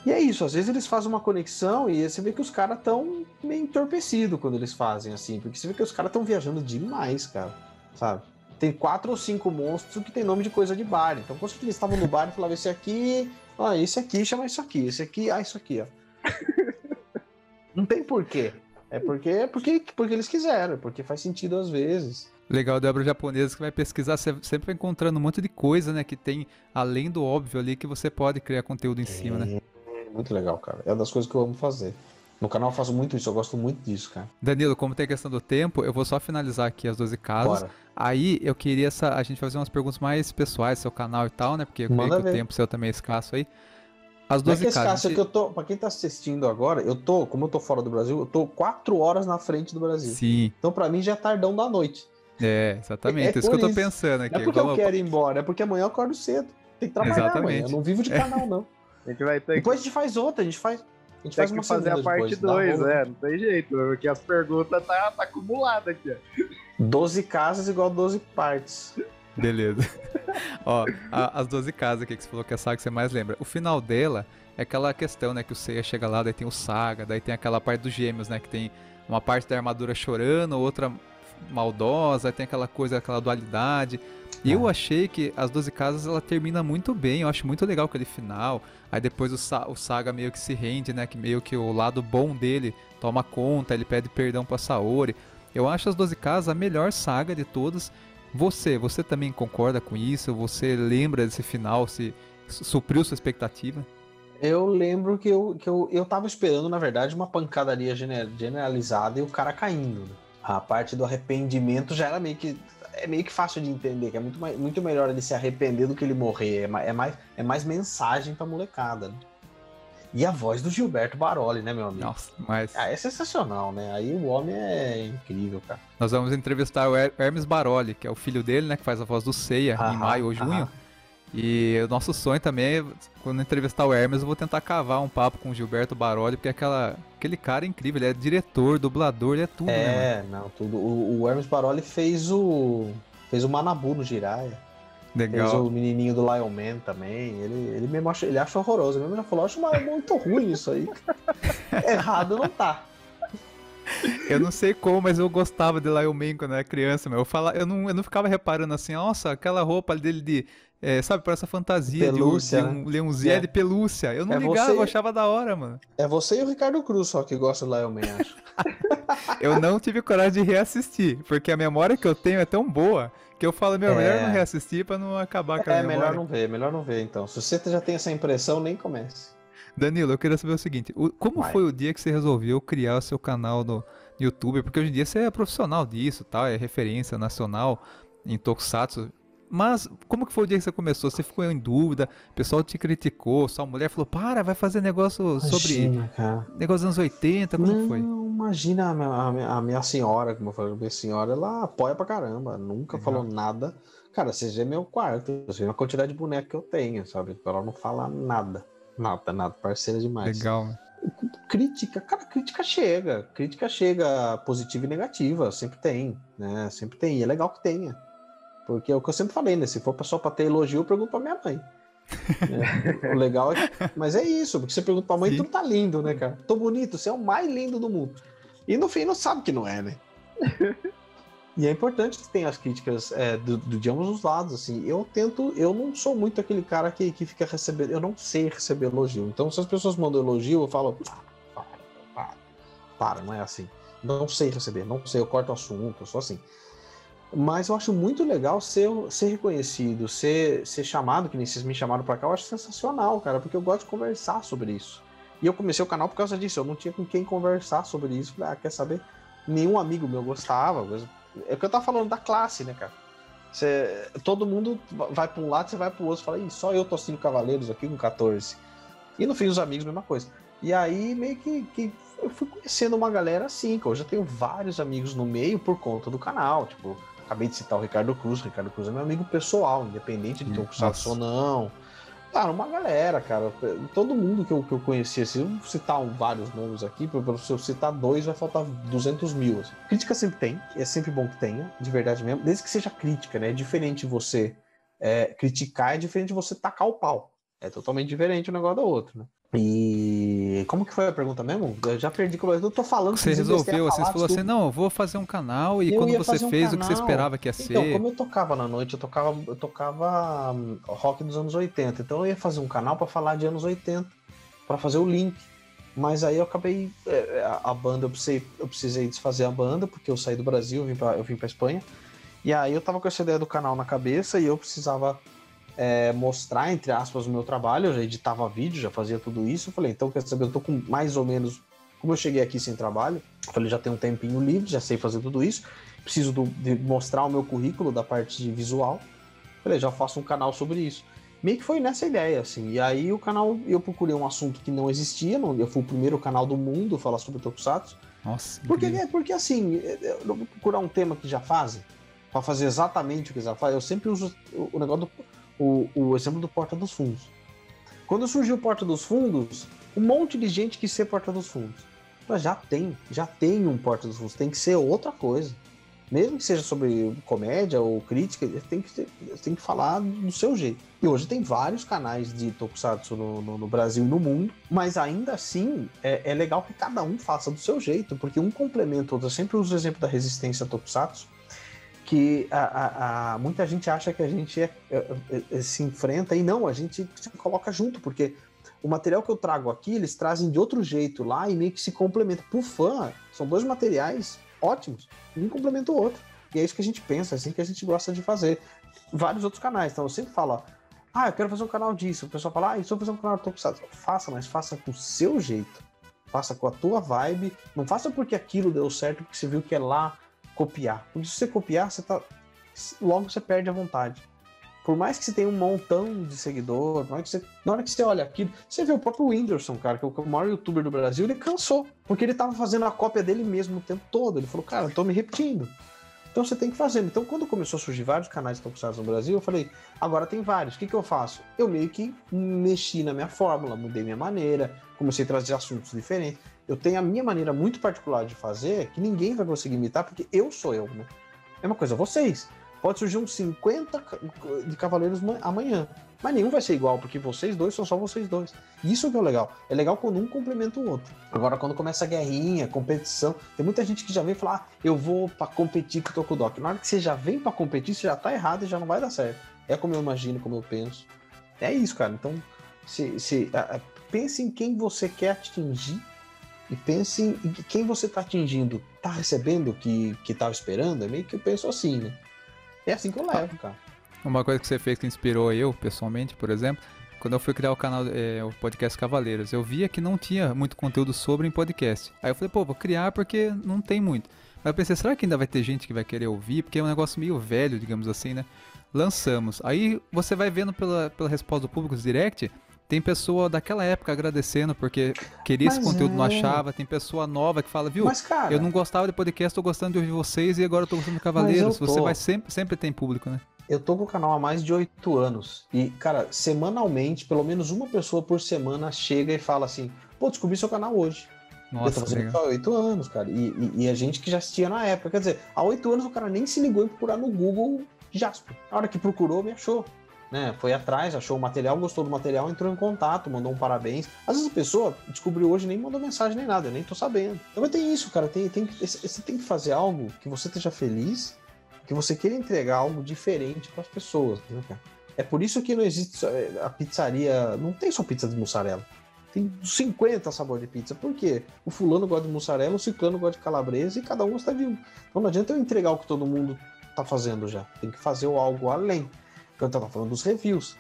E é isso, às vezes eles fazem uma conexão e você vê que os caras estão meio entorpecidos quando eles fazem assim, porque você vê que os caras estão viajando demais, cara, sabe? Tem quatro ou cinco monstros que tem nome de coisa de bar. Então, quando eles estavam no bar e falavam esse aqui, ah, esse aqui chama isso aqui, esse aqui, ah, isso aqui, ó. Não tem porquê. É porque, é porque, porque eles quiseram, porque faz sentido às vezes. Legal da obra japonesa que vai pesquisar, você sempre vai encontrando um monte de coisa, né? Que tem além do óbvio ali que você pode criar conteúdo em cima, né? É muito legal, cara. É uma das coisas que eu amo fazer. No canal eu faço muito isso, eu gosto muito disso, cara. Danilo, como tem a questão do tempo, eu vou só finalizar aqui as 12 casas. Bora. Aí eu queria essa, a gente fazer umas perguntas mais pessoais do seu canal e tal, né? Porque eu creio que o tempo seu também é escasso aí. As Não é 12 que esse casas. caso a que eu tô, pra quem tá assistindo agora, eu tô, como eu tô fora do Brasil, eu tô quatro horas na frente do Brasil. Sim, Então pra mim já é tardão da noite. é, exatamente. É isso que eu tô isso. pensando aqui. Não é porque Vamos- eu quero ir embora, é porque amanhã eu acordo cedo. Tem que trabalhar Exatamente. amanhã. Eu não vivo de canal, não. A gente vai ter que, Depois a gente faz outra, a gente faz. A gente faz que uma fazer a parte depois, dá 2, rolo. é, não tem jeito, porque as perguntas tá, tá acumuladas aqui, ó. 12 casas igual 12 partes. Beleza. Ó, a- as 12 casas aqui que você falou que é a saga que você mais lembra. O final dela é aquela questão, né? Que o Seiya chega lá, daí tem o Saga, daí tem aquela parte dos gêmeos, né? Que tem uma parte da armadura chorando, outra maldosa, aí tem aquela coisa, aquela dualidade. E eu achei que as 12 casas ela termina muito bem, eu acho muito legal aquele final. Aí depois o, Sa- o Saga meio que se rende, né? Que meio que o lado bom dele toma conta, ele pede perdão pra Saori. Eu acho as 12 casas a melhor saga de todas. Você, você também concorda com isso? Você lembra desse final? Se su- supriu sua expectativa? Eu lembro que eu, que eu, eu tava esperando, na verdade, uma pancadaria gene- generalizada e o cara caindo. A parte do arrependimento já era meio que. É meio que fácil de entender, que é muito, mais, muito melhor ele se arrepender do que ele morrer. É, é mais, é mais mensagem pra molecada. Né? E a voz do Gilberto Baroli, né, meu amigo? Nossa, mas Ah, é sensacional, né? Aí o homem é incrível, cara. nós vamos entrevistar o Her- Hermes Baroli, que é o filho dele, né? Que faz a voz do Seiya em Aham, maio ou junho. aham. E o nosso sonho também é, quando entrevistar o Hermes, eu vou tentar cavar um papo com o Gilberto Baroli, porque é aquela, aquele cara é incrível, ele é diretor, dublador, ele é tudo, né? É, não, tudo. O, o Hermes Baroli fez o. fez o Manabu no Jiraiya. Fez Legal. o menininho do Lion Man também. Ele, ele mesmo acha, ele acha horroroso. Ele mesmo já falou, acho muito ruim isso aí. Errado não tá. Eu não sei como, mas eu gostava de Lion Man quando eu era criança, meu. Eu, fala, eu, não, eu não ficava reparando assim, nossa, aquela roupa dele de. é, sabe, parece essa fantasia de, um- Pelúcia, de um leãozinho É. de pelúcia. Eu não É ligava, você- eu achava da hora, mano. É você e o Ricardo Cruz só que gostam do Lion Man, acho. Eu não tive coragem de reassistir, porque a memória que eu tenho é tão boa que eu falo, meu, É. melhor não reassistir pra não acabar com a É, memória. melhor não ver, melhor não ver então. Se você já tem essa impressão, nem comece. Danilo, eu queria saber o seguinte: o- como Vai. foi o dia que você resolveu criar o seu canal no YouTube? Porque hoje em dia você é profissional disso, tal, é referência nacional em Tokusatsu. Mas como que foi o dia que você começou? Você ficou em dúvida? O pessoal te criticou? Sua mulher falou: para, vai fazer negócio sobre Imagina, cara. negócio dos anos 80? Como não, foi? imagina a minha, a minha- senhora, como eu falei, a minha senhora, ela apoia pra caramba, nunca Legal. falou nada. Cara, você vê meu quarto, você vê a quantidade de boneco que eu tenho, sabe? Ela não fala nada. Nada, nada, parceira demais. Legal, né? Crítica, cara, crítica chega. Crítica chega positiva e negativa, sempre tem, né? Sempre tem, e é legal que tenha. Porque é o que eu sempre falei, né? Se for só pra ter elogio, eu pergunto pra minha mãe. É, o legal é que... Mas é isso, porque você pergunta pra mãe, Sim. tudo tá lindo, né, cara? Tô bonito, você é o mais lindo do mundo. E no fim não sabe que não é, né? E é importante que tenha as críticas é, do, do- de ambos os lados, assim. Eu tento, eu não sou muito aquele cara que, que fica recebendo, eu não sei receber elogio. Então, se as pessoas mandam elogio, eu falo, "Ah, para, para, para, não é assim. Não sei receber, não sei, eu corto o assunto, eu sou assim. Mas eu acho muito legal ser, ser reconhecido, ser, ser chamado, que nem vocês me chamaram pra cá, eu acho sensacional, cara, porque eu gosto de conversar sobre isso. E eu comecei o canal por causa disso. Eu não tinha com quem conversar sobre isso. Falei, ah, quer saber? Nenhum amigo meu gostava. É o que eu tava falando da classe, né, cara? Você- todo mundo vai pra um lado, você vai pro outro. Você fala, Ih, só eu tô assistindo Cavaleiros aqui com 14. E no fim, os amigos, mesma coisa. E aí, meio que, que eu fui conhecendo uma galera assim, que hoje eu tenho vários amigos no meio por conta do canal. Tipo, acabei de citar o Ricardo Cruz. O Ricardo Cruz é meu amigo pessoal, independente de Hum, Tokusatsu ou não. Cara, uma galera, cara. Todo mundo que eu, que eu conhecia, se eu citar vários nomes aqui, se eu citar dois, vai faltar 200 mil. assim. Crítica sempre tem, é sempre bom que tenha, de verdade mesmo, desde que seja crítica, né? É diferente você é, criticar, é diferente você tacar o pau. É totalmente diferente um negócio do outro, né? E como que foi a pergunta mesmo? Eu já perdi eu tô falando. Você resolveu, assim, você falou assim, não, eu vou fazer um canal e Eu quando você fazer um fez o que você esperava que ia Então, ser. como eu tocava na noite, eu tocava, eu tocava hum, rock dos anos 80. Então eu ia fazer um canal pra falar de anos 80, pra fazer o link. Mas aí eu acabei é, a, a banda, eu precisei, eu precisei desfazer a banda porque eu saí do Brasil, eu vim pra, eu vim pra Espanha. E aí eu tava com essa ideia do canal na cabeça e eu precisava é, mostrar, entre aspas, o meu trabalho. Eu já editava vídeo, já fazia tudo isso. Eu falei, então quer saber, eu tô com mais ou menos. Como eu cheguei aqui sem trabalho, eu falei, já tenho um tempinho livre, já sei fazer tudo isso. Preciso do- de mostrar o meu currículo da parte de visual. Falei, já faço um canal sobre isso. Meio que foi nessa ideia, assim. E aí o canal, eu procurei um assunto que não existia. Não, eu fui o primeiro canal do mundo a falar sobre Tokusatsu. Nossa, Porque, incrível. é, porque assim, eu não vou procurar um tema que já fazem, pra fazer exatamente o que já fazem. Eu sempre uso o negócio do. O, o exemplo do Porta dos Fundos. Quando surgiu o Porta dos Fundos, um monte de gente quis ser Porta dos Fundos. Mas já tem, já tem um Porta dos Fundos, tem que ser outra coisa. Mesmo que seja sobre comédia ou crítica, tem que, ter- tem que falar do seu jeito. E hoje tem vários canais de Tokusatsu no, no- no Brasil e no mundo, mas ainda assim é, é legal que cada um faça do seu jeito, porque um complementa o outro. Eu sempre uso o exemplo da resistência Tokusatsu, que a, a- a- muita gente acha que a gente é- é- é- se enfrenta e não, a gente se coloca junto, porque o material que eu trago aqui, eles trazem de outro jeito lá e meio que se complementa. Pro fã, são dois materiais ótimos, um complementa o outro. E é isso que a gente pensa, é assim que a gente gosta de fazer. Vários outros canais, então eu sempre falo, ah, eu quero fazer um canal disso. O pessoal fala, ah, eu vou fazer um canal Tokusatsu. Faça, mas faça com o seu jeito. Faça com a tua vibe. Não faça porque aquilo deu certo, porque você viu que é lá copiar. Porque se você copiar, você tá. Logo você perde a vontade. Por mais que você tenha um montão de seguidor, mais que você- na hora que você olha aquilo, você vê o próprio Whindersson, cara, que é o maior youtuber do Brasil, ele cansou. Porque ele tava fazendo a cópia dele mesmo o tempo todo. Ele falou, cara, eu tô me repetindo. Então você tem que fazer. Então, quando começou a surgir vários canais de Tokusatsu no Brasil, eu falei, agora tem vários. O que, que eu faço? Eu meio que mexi na minha fórmula, mudei minha maneira, comecei a trazer assuntos diferentes. Eu tenho a minha maneira muito particular de fazer, que ninguém vai conseguir imitar, porque eu sou eu, né? É uma coisa, vocês. Pode surgir uns 50 ca- de Cavaleiros ma- amanhã. Mas nenhum vai ser igual, porque vocês dois são só vocês dois. Isso que é o legal. É legal quando um complementa o outro. Agora, quando começa a guerrinha, competição, tem muita gente que já vem falar, ah, eu vou pra competir com o Tokudok. Na hora que você já vem pra competir, você já tá errado e já não vai dar certo. É como eu imagino, como eu penso. É isso, cara. Então, se, se, a- a- pense em quem você quer atingir e pense em em quem você tá atingindo. Tá recebendo o que, que tava esperando? É meio que eu penso assim, né? É assim que eu levo, cara. Uma coisa que você fez que inspirou eu, pessoalmente, por exemplo, quando eu fui criar o canal, é, o podcast Cavaleiros, eu via que não tinha muito conteúdo sobre em podcast. Aí eu falei, pô, vou criar porque não tem muito. Aí eu pensei, será que ainda vai ter gente que vai querer ouvir? Porque é um negócio meio velho, digamos assim, né? Lançamos. Aí você vai vendo pela, pela resposta do público direct, tem pessoa daquela época agradecendo porque queria esse Mas conteúdo, não é. achava. Tem pessoa nova que fala, viu? Mas, cara, Eu não gostava de podcast, tô gostando de ouvir vocês e agora eu tô gostando de Cavaleiros. Você vai sempre, sempre tem público, né? eu tô com o canal há mais de oito anos. E, cara, semanalmente, pelo menos uma pessoa por semana chega e fala assim: pô, descobri seu canal hoje. eu tô Nossa, fazendo legal. há oito anos, cara. E, e, e a gente que já assistia na época. Quer dizer, há oito anos o cara nem se ligou em procurar no Google Jasper. Na hora que procurou, me achou. Né? Foi atrás, achou o material, gostou do material, entrou em contato, mandou um parabéns. Às vezes a pessoa descobriu hoje nem mandou mensagem nem nada, eu nem tô sabendo. Então tem isso, cara. Tem, tem, você tem que fazer algo que você esteja feliz, que você queira entregar algo diferente para as pessoas, né, cara? É por isso que não existe é, a pizzaria. Não tem só pizza de mussarela. Tem 50 sabores de pizza. Por quê? O fulano gosta de mussarela, o ciclano gosta de calabresa e cada um gosta de um. Então não adianta eu entregar o que todo mundo tá fazendo já. Tem que fazer algo além. Eu tava falando dos reviews.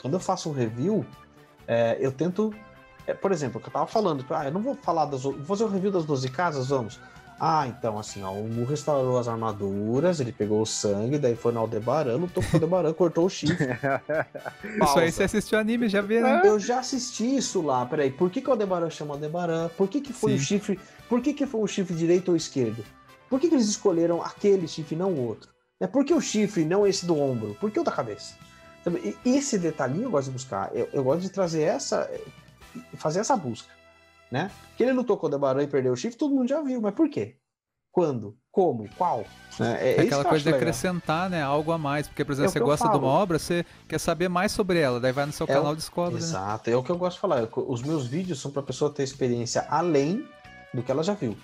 Quando eu faço um review, é, eu tento é, por exemplo, o que eu tava falando, ah, eu não vou falar das. o- Vou fazer o review das 12 casas, vamos. Ah, então, assim, ó, o Mu restaurou as armaduras, ele pegou o sangue, daí foi no Aldebaran, lutou com o Aldebaran, cortou o chifre. Isso aí você assistiu anime, já vê, né? Eu já assisti isso lá. Peraí, por que, que o Aldebaran chama Aldebaran? Por que, que foi o Sim. chifre? Por que, que foi o chifre direito ou esquerdo? Por que, que eles escolheram aquele chifre e não o outro? É por que o chifre não esse do ombro? Por que o da cabeça? Sabe, e- Esse detalhinho eu gosto de buscar. Eu, eu gosto de trazer essa. fazer essa busca. Né? Que ele lutou com o Aldebaran e perdeu o chifre, todo mundo já viu, mas por quê? Quando? Como? Qual? Né? É, É aquela coisa de legal. acrescentar, né, algo a mais. Porque, por exemplo, É o você gosta de uma obra, você quer saber mais sobre ela, daí vai no seu É o- canal e descobre, né? Exato, é o que eu gosto de falar. Os meus vídeos são para a pessoa ter experiência além do que ela já viu.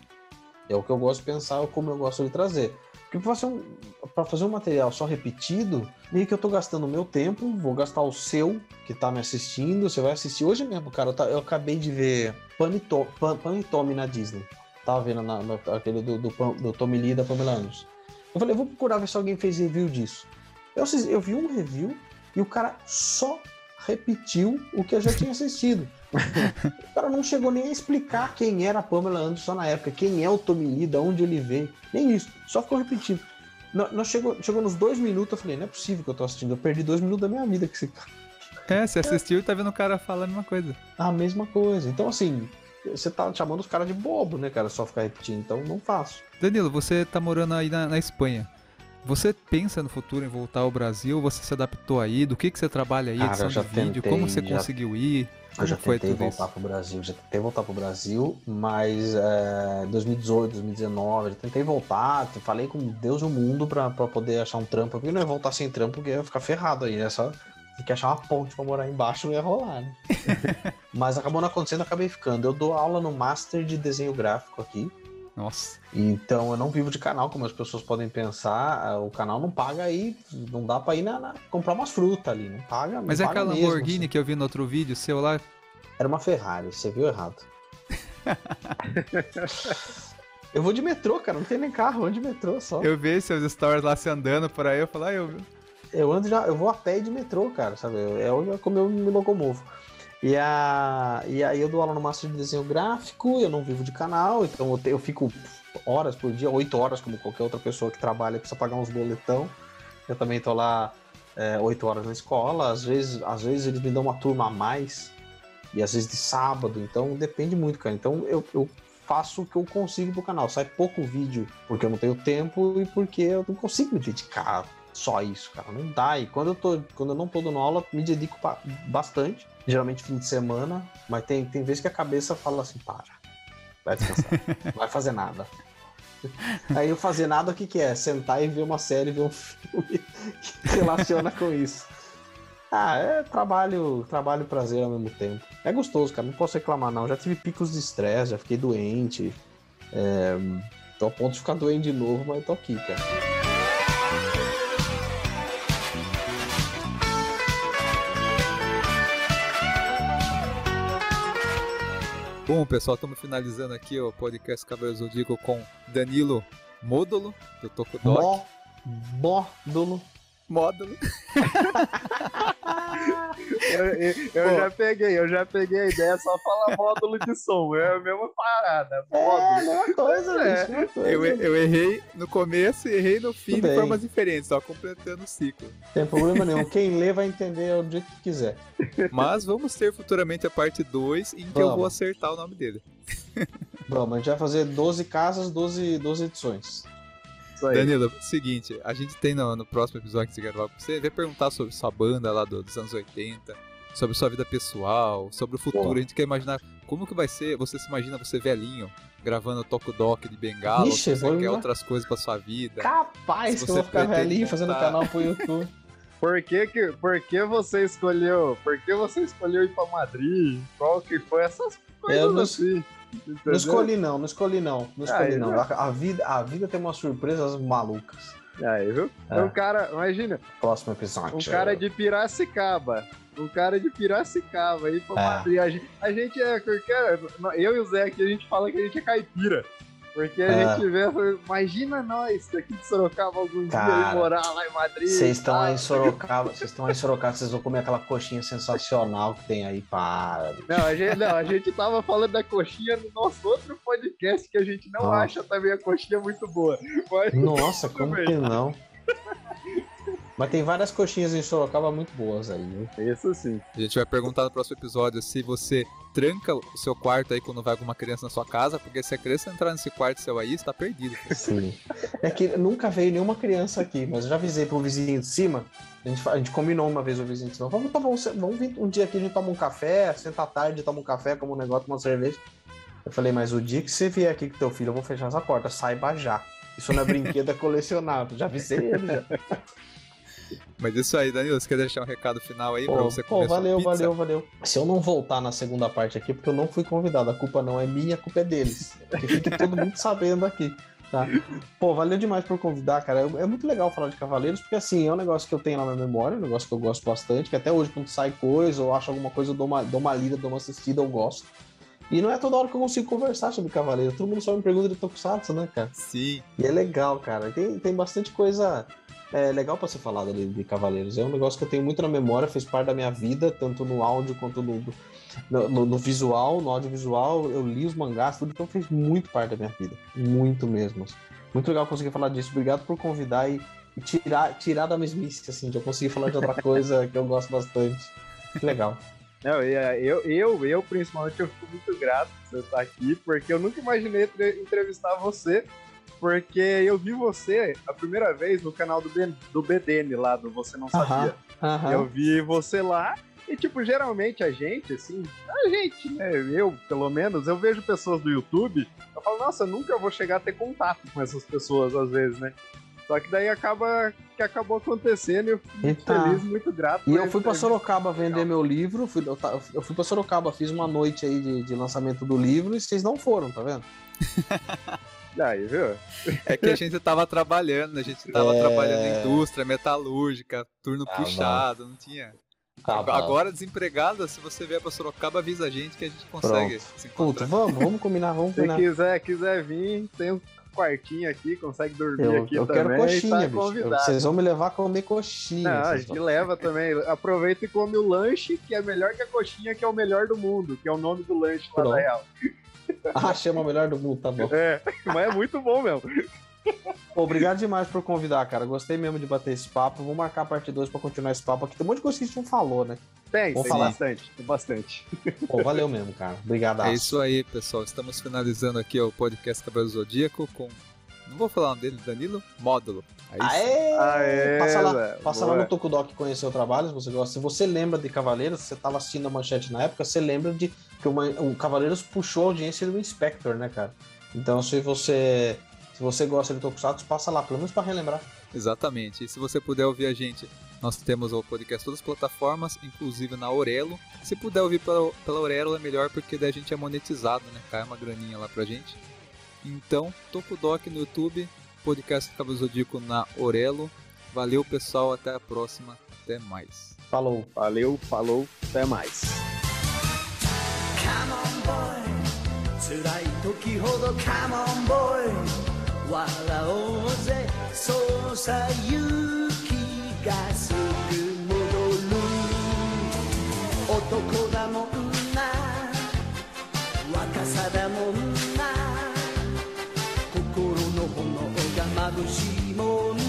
É o que eu gosto de pensar, é como eu gosto de trazer. Porque para fazer, um, fazer um material só repetido, meio que eu tô gastando o meu tempo, vou gastar o seu, que tá me assistindo, você vai assistir hoje mesmo, cara. Eu, tá- eu acabei de ver Panito, Pan, Panitome na Disney. Tava vendo na, na- aquele do, do, Pam- do Tommy Lee e da Pamela Anderson. Eu falei, eu vou procurar ver se alguém fez review disso. Eu, eu vi um review e o cara só repetiu o que eu já tinha assistido. O cara não chegou nem a explicar quem era a Pamela Anderson na época, quem é o Tommy Lee, de onde ele veio, nem isso. Só ficou repetindo. Nó- Nós chegou, chegou nos dois minutos, eu falei, não é possível que eu tô assistindo. Eu perdi dois minutos da minha vida com esse cara. É, você assistiu e tá vendo o cara falando a mesma coisa. A mesma coisa. Então, assim, você tá chamando os caras de bobo, né, cara? Só ficar repetindo. Então, não faço. Danilo, você tá morando aí na, na Espanha. Você pensa no futuro em voltar ao Brasil? Você se adaptou aí? Do que, que você trabalha aí? Cara, Edição de vídeo? tentei, Como você já- conseguiu ir? Eu já tentei voltar isso? pro Brasil, já tentei voltar pro Brasil, mas é, 2018, 2019, já tentei voltar, falei com Deus e o mundo pra, pra poder achar um trampo, porque não ia voltar sem trampo, porque ia ficar ferrado aí, né? Só tem que achar uma ponte pra morar embaixo, não ia rolar, né? mas acabou não acontecendo, acabei ficando. Eu dou aula no Master de Desenho Gráfico aqui, Nossa. então eu não vivo de canal, como as pessoas podem pensar, ah, o canal não paga aí, não dá pra ir na, na- comprar umas frutas ali, não paga Mas não é paga aquela mesmo, Lamborghini assim. que eu vi no outro vídeo seu lá. Era uma Ferrari, você viu errado. eu vou de metrô, cara, não tem nem carro, eu vou de metrô só. Eu, Eu vi seus stories lá se andando por aí. Eu falei, ah, eu. ando já, eu vou a pé de metrô, cara, sabe? É onde- como eu me locomovo. E, a, e aí eu dou aula no Master de Desenho Gráfico, eu não vivo de canal, então eu, te- eu fico horas por dia, oito horas, como qualquer outra pessoa que trabalha, precisa pagar uns boletão. Eu também tô lá é, oito horas na escola, às vezes, às vezes eles me dão uma turma a mais, e às vezes de sábado, então depende muito, cara. Então eu, eu faço o que eu consigo pro canal. Sai pouco vídeo porque eu não tenho tempo e porque eu não consigo me dedicar só isso, cara. Não dá. E quando eu, tô, quando eu não tô dando aula, me dedico bastante. Geralmente fim de semana, mas tem, tem vezes que a cabeça fala assim, para, vai descansar, não vai fazer nada. Aí eu fazer nada, o que, que é? Sentar e ver uma série, ver um filme que relaciona com isso. Ah, é trabalho, trabalho e prazer ao mesmo tempo. É gostoso, cara, não posso reclamar não. Já tive picos de estresse, já fiquei doente. É, tô a ponto de ficar doente de novo, mas tô aqui, cara. Bom, pessoal, estamos finalizando aqui o podcast Cavaleiro Zodíaco com Danilo Módulo, do. Mó, módulo. Módulo. Eu, eu- eu Pô. já peguei, eu já peguei a ideia, só falar módulo de som. É a mesma parada. É, Módulo. mesma coisa, É. bicho, mesma coisa. Eu, eu errei no começo e errei no fim Tudo de bem. formas diferentes, só completando o ciclo. Não tem problema nenhum. Quem lê vai entender do jeito que quiser. Mas vamos ter futuramente a parte 2 em que eu vou Vamos. acertar o nome dele. Vamos, a gente vai fazer 12 casas, 12, 12 edições. Isso aí. Danilo, seguinte, a gente tem no, no próximo episódio que você gravar com você, vai perguntar sobre sua banda lá do- dos anos 80, sobre sua vida pessoal, sobre o futuro. A gente quer imaginar como que vai ser, você se imagina você velhinho, gravando Toco Doc de Bengala, ou Ixi, se você vou quer lá. outras coisas pra sua vida. Capaz que eu você vou ficar velhinho fazendo canal pro YouTube. Por que, que, por que você escolheu? Por que você escolheu ir pra Madrid? Qual que foi essas coisas Eu não- assim? Não entendeu? escolhi não, não escolhi não. Não escolhi Aí, não. né? A, vida, a vida tem umas surpresas malucas. Aí, viu? É. Um cara, imagina, Próximo episódio. um cara de Piracicaba. Um cara de Piracicaba aí pra É. Madrid. A gente, a gente é. Eu e o Zé aqui, a gente fala que a gente é caipira. Porque a Ah. gente vê, imagina nós daqui de Sorocaba algum Cara, dia ir morar lá em Madrid. Vocês estão aí em. Sorocaba, vocês estão em Sorocaba, vocês vão comer aquela coxinha sensacional que tem aí, para. Não a, gente, não, a gente tava falando da coxinha no nosso outro podcast que a gente não Nossa. acha também a coxinha muito boa. Mas Nossa, como que não? Mas tem várias coxinhas em Sorocaba muito boas aí, viu? isso sim. A gente vai perguntar no próximo episódio se você tranca o seu quarto aí quando vai alguma criança na sua casa, porque se a criança entrar nesse quarto seu aí, está perdido. Sim. É que nunca veio nenhuma criança aqui, mas eu já avisei pro vizinho de cima. A gente, a gente combinou uma vez o vizinho de cima. Vamos, tá bom, cê- vamos vir um dia aqui, a gente toma um café, senta à tarde, toma um café, como um negócio, toma uma cerveja. Eu falei, mas o dia que você vier aqui com teu filho, eu vou fechar essa porta, saiba já. Isso não é brinquedo, é colecionável. Já avisei ele já. Mas isso aí, Danilo, você quer deixar um recado final aí pra Pô, você pô, comer sua valeu, valeu, valeu. Se eu não voltar na segunda parte aqui, porque eu não fui convidado, a culpa não é minha, a culpa é deles. Que fique todo mundo sabendo aqui. Tá? Pô, valeu demais por convidar, cara. É é muito legal falar de Cavaleiros, porque assim, é um negócio que eu tenho na minha memória, um negócio que eu gosto bastante, que até hoje, quando sai coisa, ou acho alguma coisa, eu dou uma, dou uma lida, dou uma assistida, eu gosto. E não é toda hora que eu consigo conversar sobre Cavaleiros. Todo mundo só me pergunta de Tokusatsu, né, cara? Sim. E é legal, cara. Tem, tem bastante coisa é, legal pra ser falada de, de Cavaleiros. É um negócio que eu tenho muito na memória, fez parte da minha vida, tanto no áudio quanto no, no, no- no visual, no audiovisual. Eu li os mangás, tudo, então fez muito parte da minha vida. Muito mesmo. Muito legal conseguir falar disso. Obrigado por convidar e, e tirar, tirar da mesmice, assim, de eu conseguir falar de outra coisa que eu gosto bastante. Que legal. Não, e, é, eu, eu, eu, principalmente, eu fico muito grato por você estar aqui, porque eu nunca imaginei entre- entrevistar você, porque eu vi você a primeira vez no canal do, B- do BDN lá, do Você Não Sabia. Aham. Eu vi você lá, e tipo, geralmente a gente, assim, a gente, né, eu, pelo menos, eu vejo pessoas do YouTube, eu falo, nossa, eu nunca vou chegar a ter contato com essas pessoas, às vezes, né? Só que daí acaba que acabou acontecendo e eu fico muito feliz, muito grato. E eu fui pra. Sorocaba vender meu livro, fui, eu, eu fui pra Sorocaba, fiz uma noite aí de, de lançamento do livro e vocês não foram, tá vendo? Aí, viu? É que a gente tava trabalhando, a gente tava É. trabalhando em indústria metalúrgica, turno Ah, puxado, não tinha. Bom. Agora, desempregada, se você vier pra Sorocaba, avisa a gente que a gente consegue se Puta, encontrar. vamos, vamos combinar, vamos Se combinar. quiser, quiser vir, tem um quartinho aqui, consegue dormir Eu, aqui eu também. quero coxinha, tá. Eu-. Vocês vão me levar a comer coxinha. Não, a gente vão- leva também. Aproveita e come o lanche, que é melhor que a coxinha, que é o melhor do mundo, que é o nome do lanche lá Pronto. da Real. Ah, chama o melhor do mundo, tá bom. É, mas é muito bom mesmo. Obrigado demais por convidar, cara. Gostei mesmo de bater esse papo. Vamos marcar a parte 2 pra continuar esse papo aqui. Tem um monte de coisa que a gente não falou, né? Tem, Vamos tem falar. bastante, tem bastante. Pô, valeu mesmo, cara. Obrigado. É isso aí, pessoal. Estamos finalizando aqui o podcast Cabelo Zodíaco com. Não vou falar o nome dele, Danilo Módulo. Sim. Aê! Aê, passa lá, passa lá no Tokudok conhecer o trabalho, se você gosta. Se você lembra de Cavaleiros, se você tava assistindo a manchete na época, você lembra de que o, Cavaleiros puxou a audiência do Inspector, né, cara? Então, se você se você gosta de Tokusatsu, passa lá, pelo menos pra relembrar. Exatamente. E se você puder ouvir a gente, nós temos o podcast em todas as plataformas, inclusive na Orelo. Se puder ouvir pela, pela Orelo é melhor, porque daí a gente é monetizado, né? Cai uma graninha lá pra gente. Então, Tokudok no YouTube, podcast do Cabelo Zodíaco na Orelo. Valeu, pessoal. Até a próxima. Até mais. Falou. Valeu, falou, até mais. カモンボーイ辛い時ほどカモンボーイ笑おうぜ。そうさ勇気がすぐ戻る。男だもんな。若さだもんな。心の炎が眩しいもん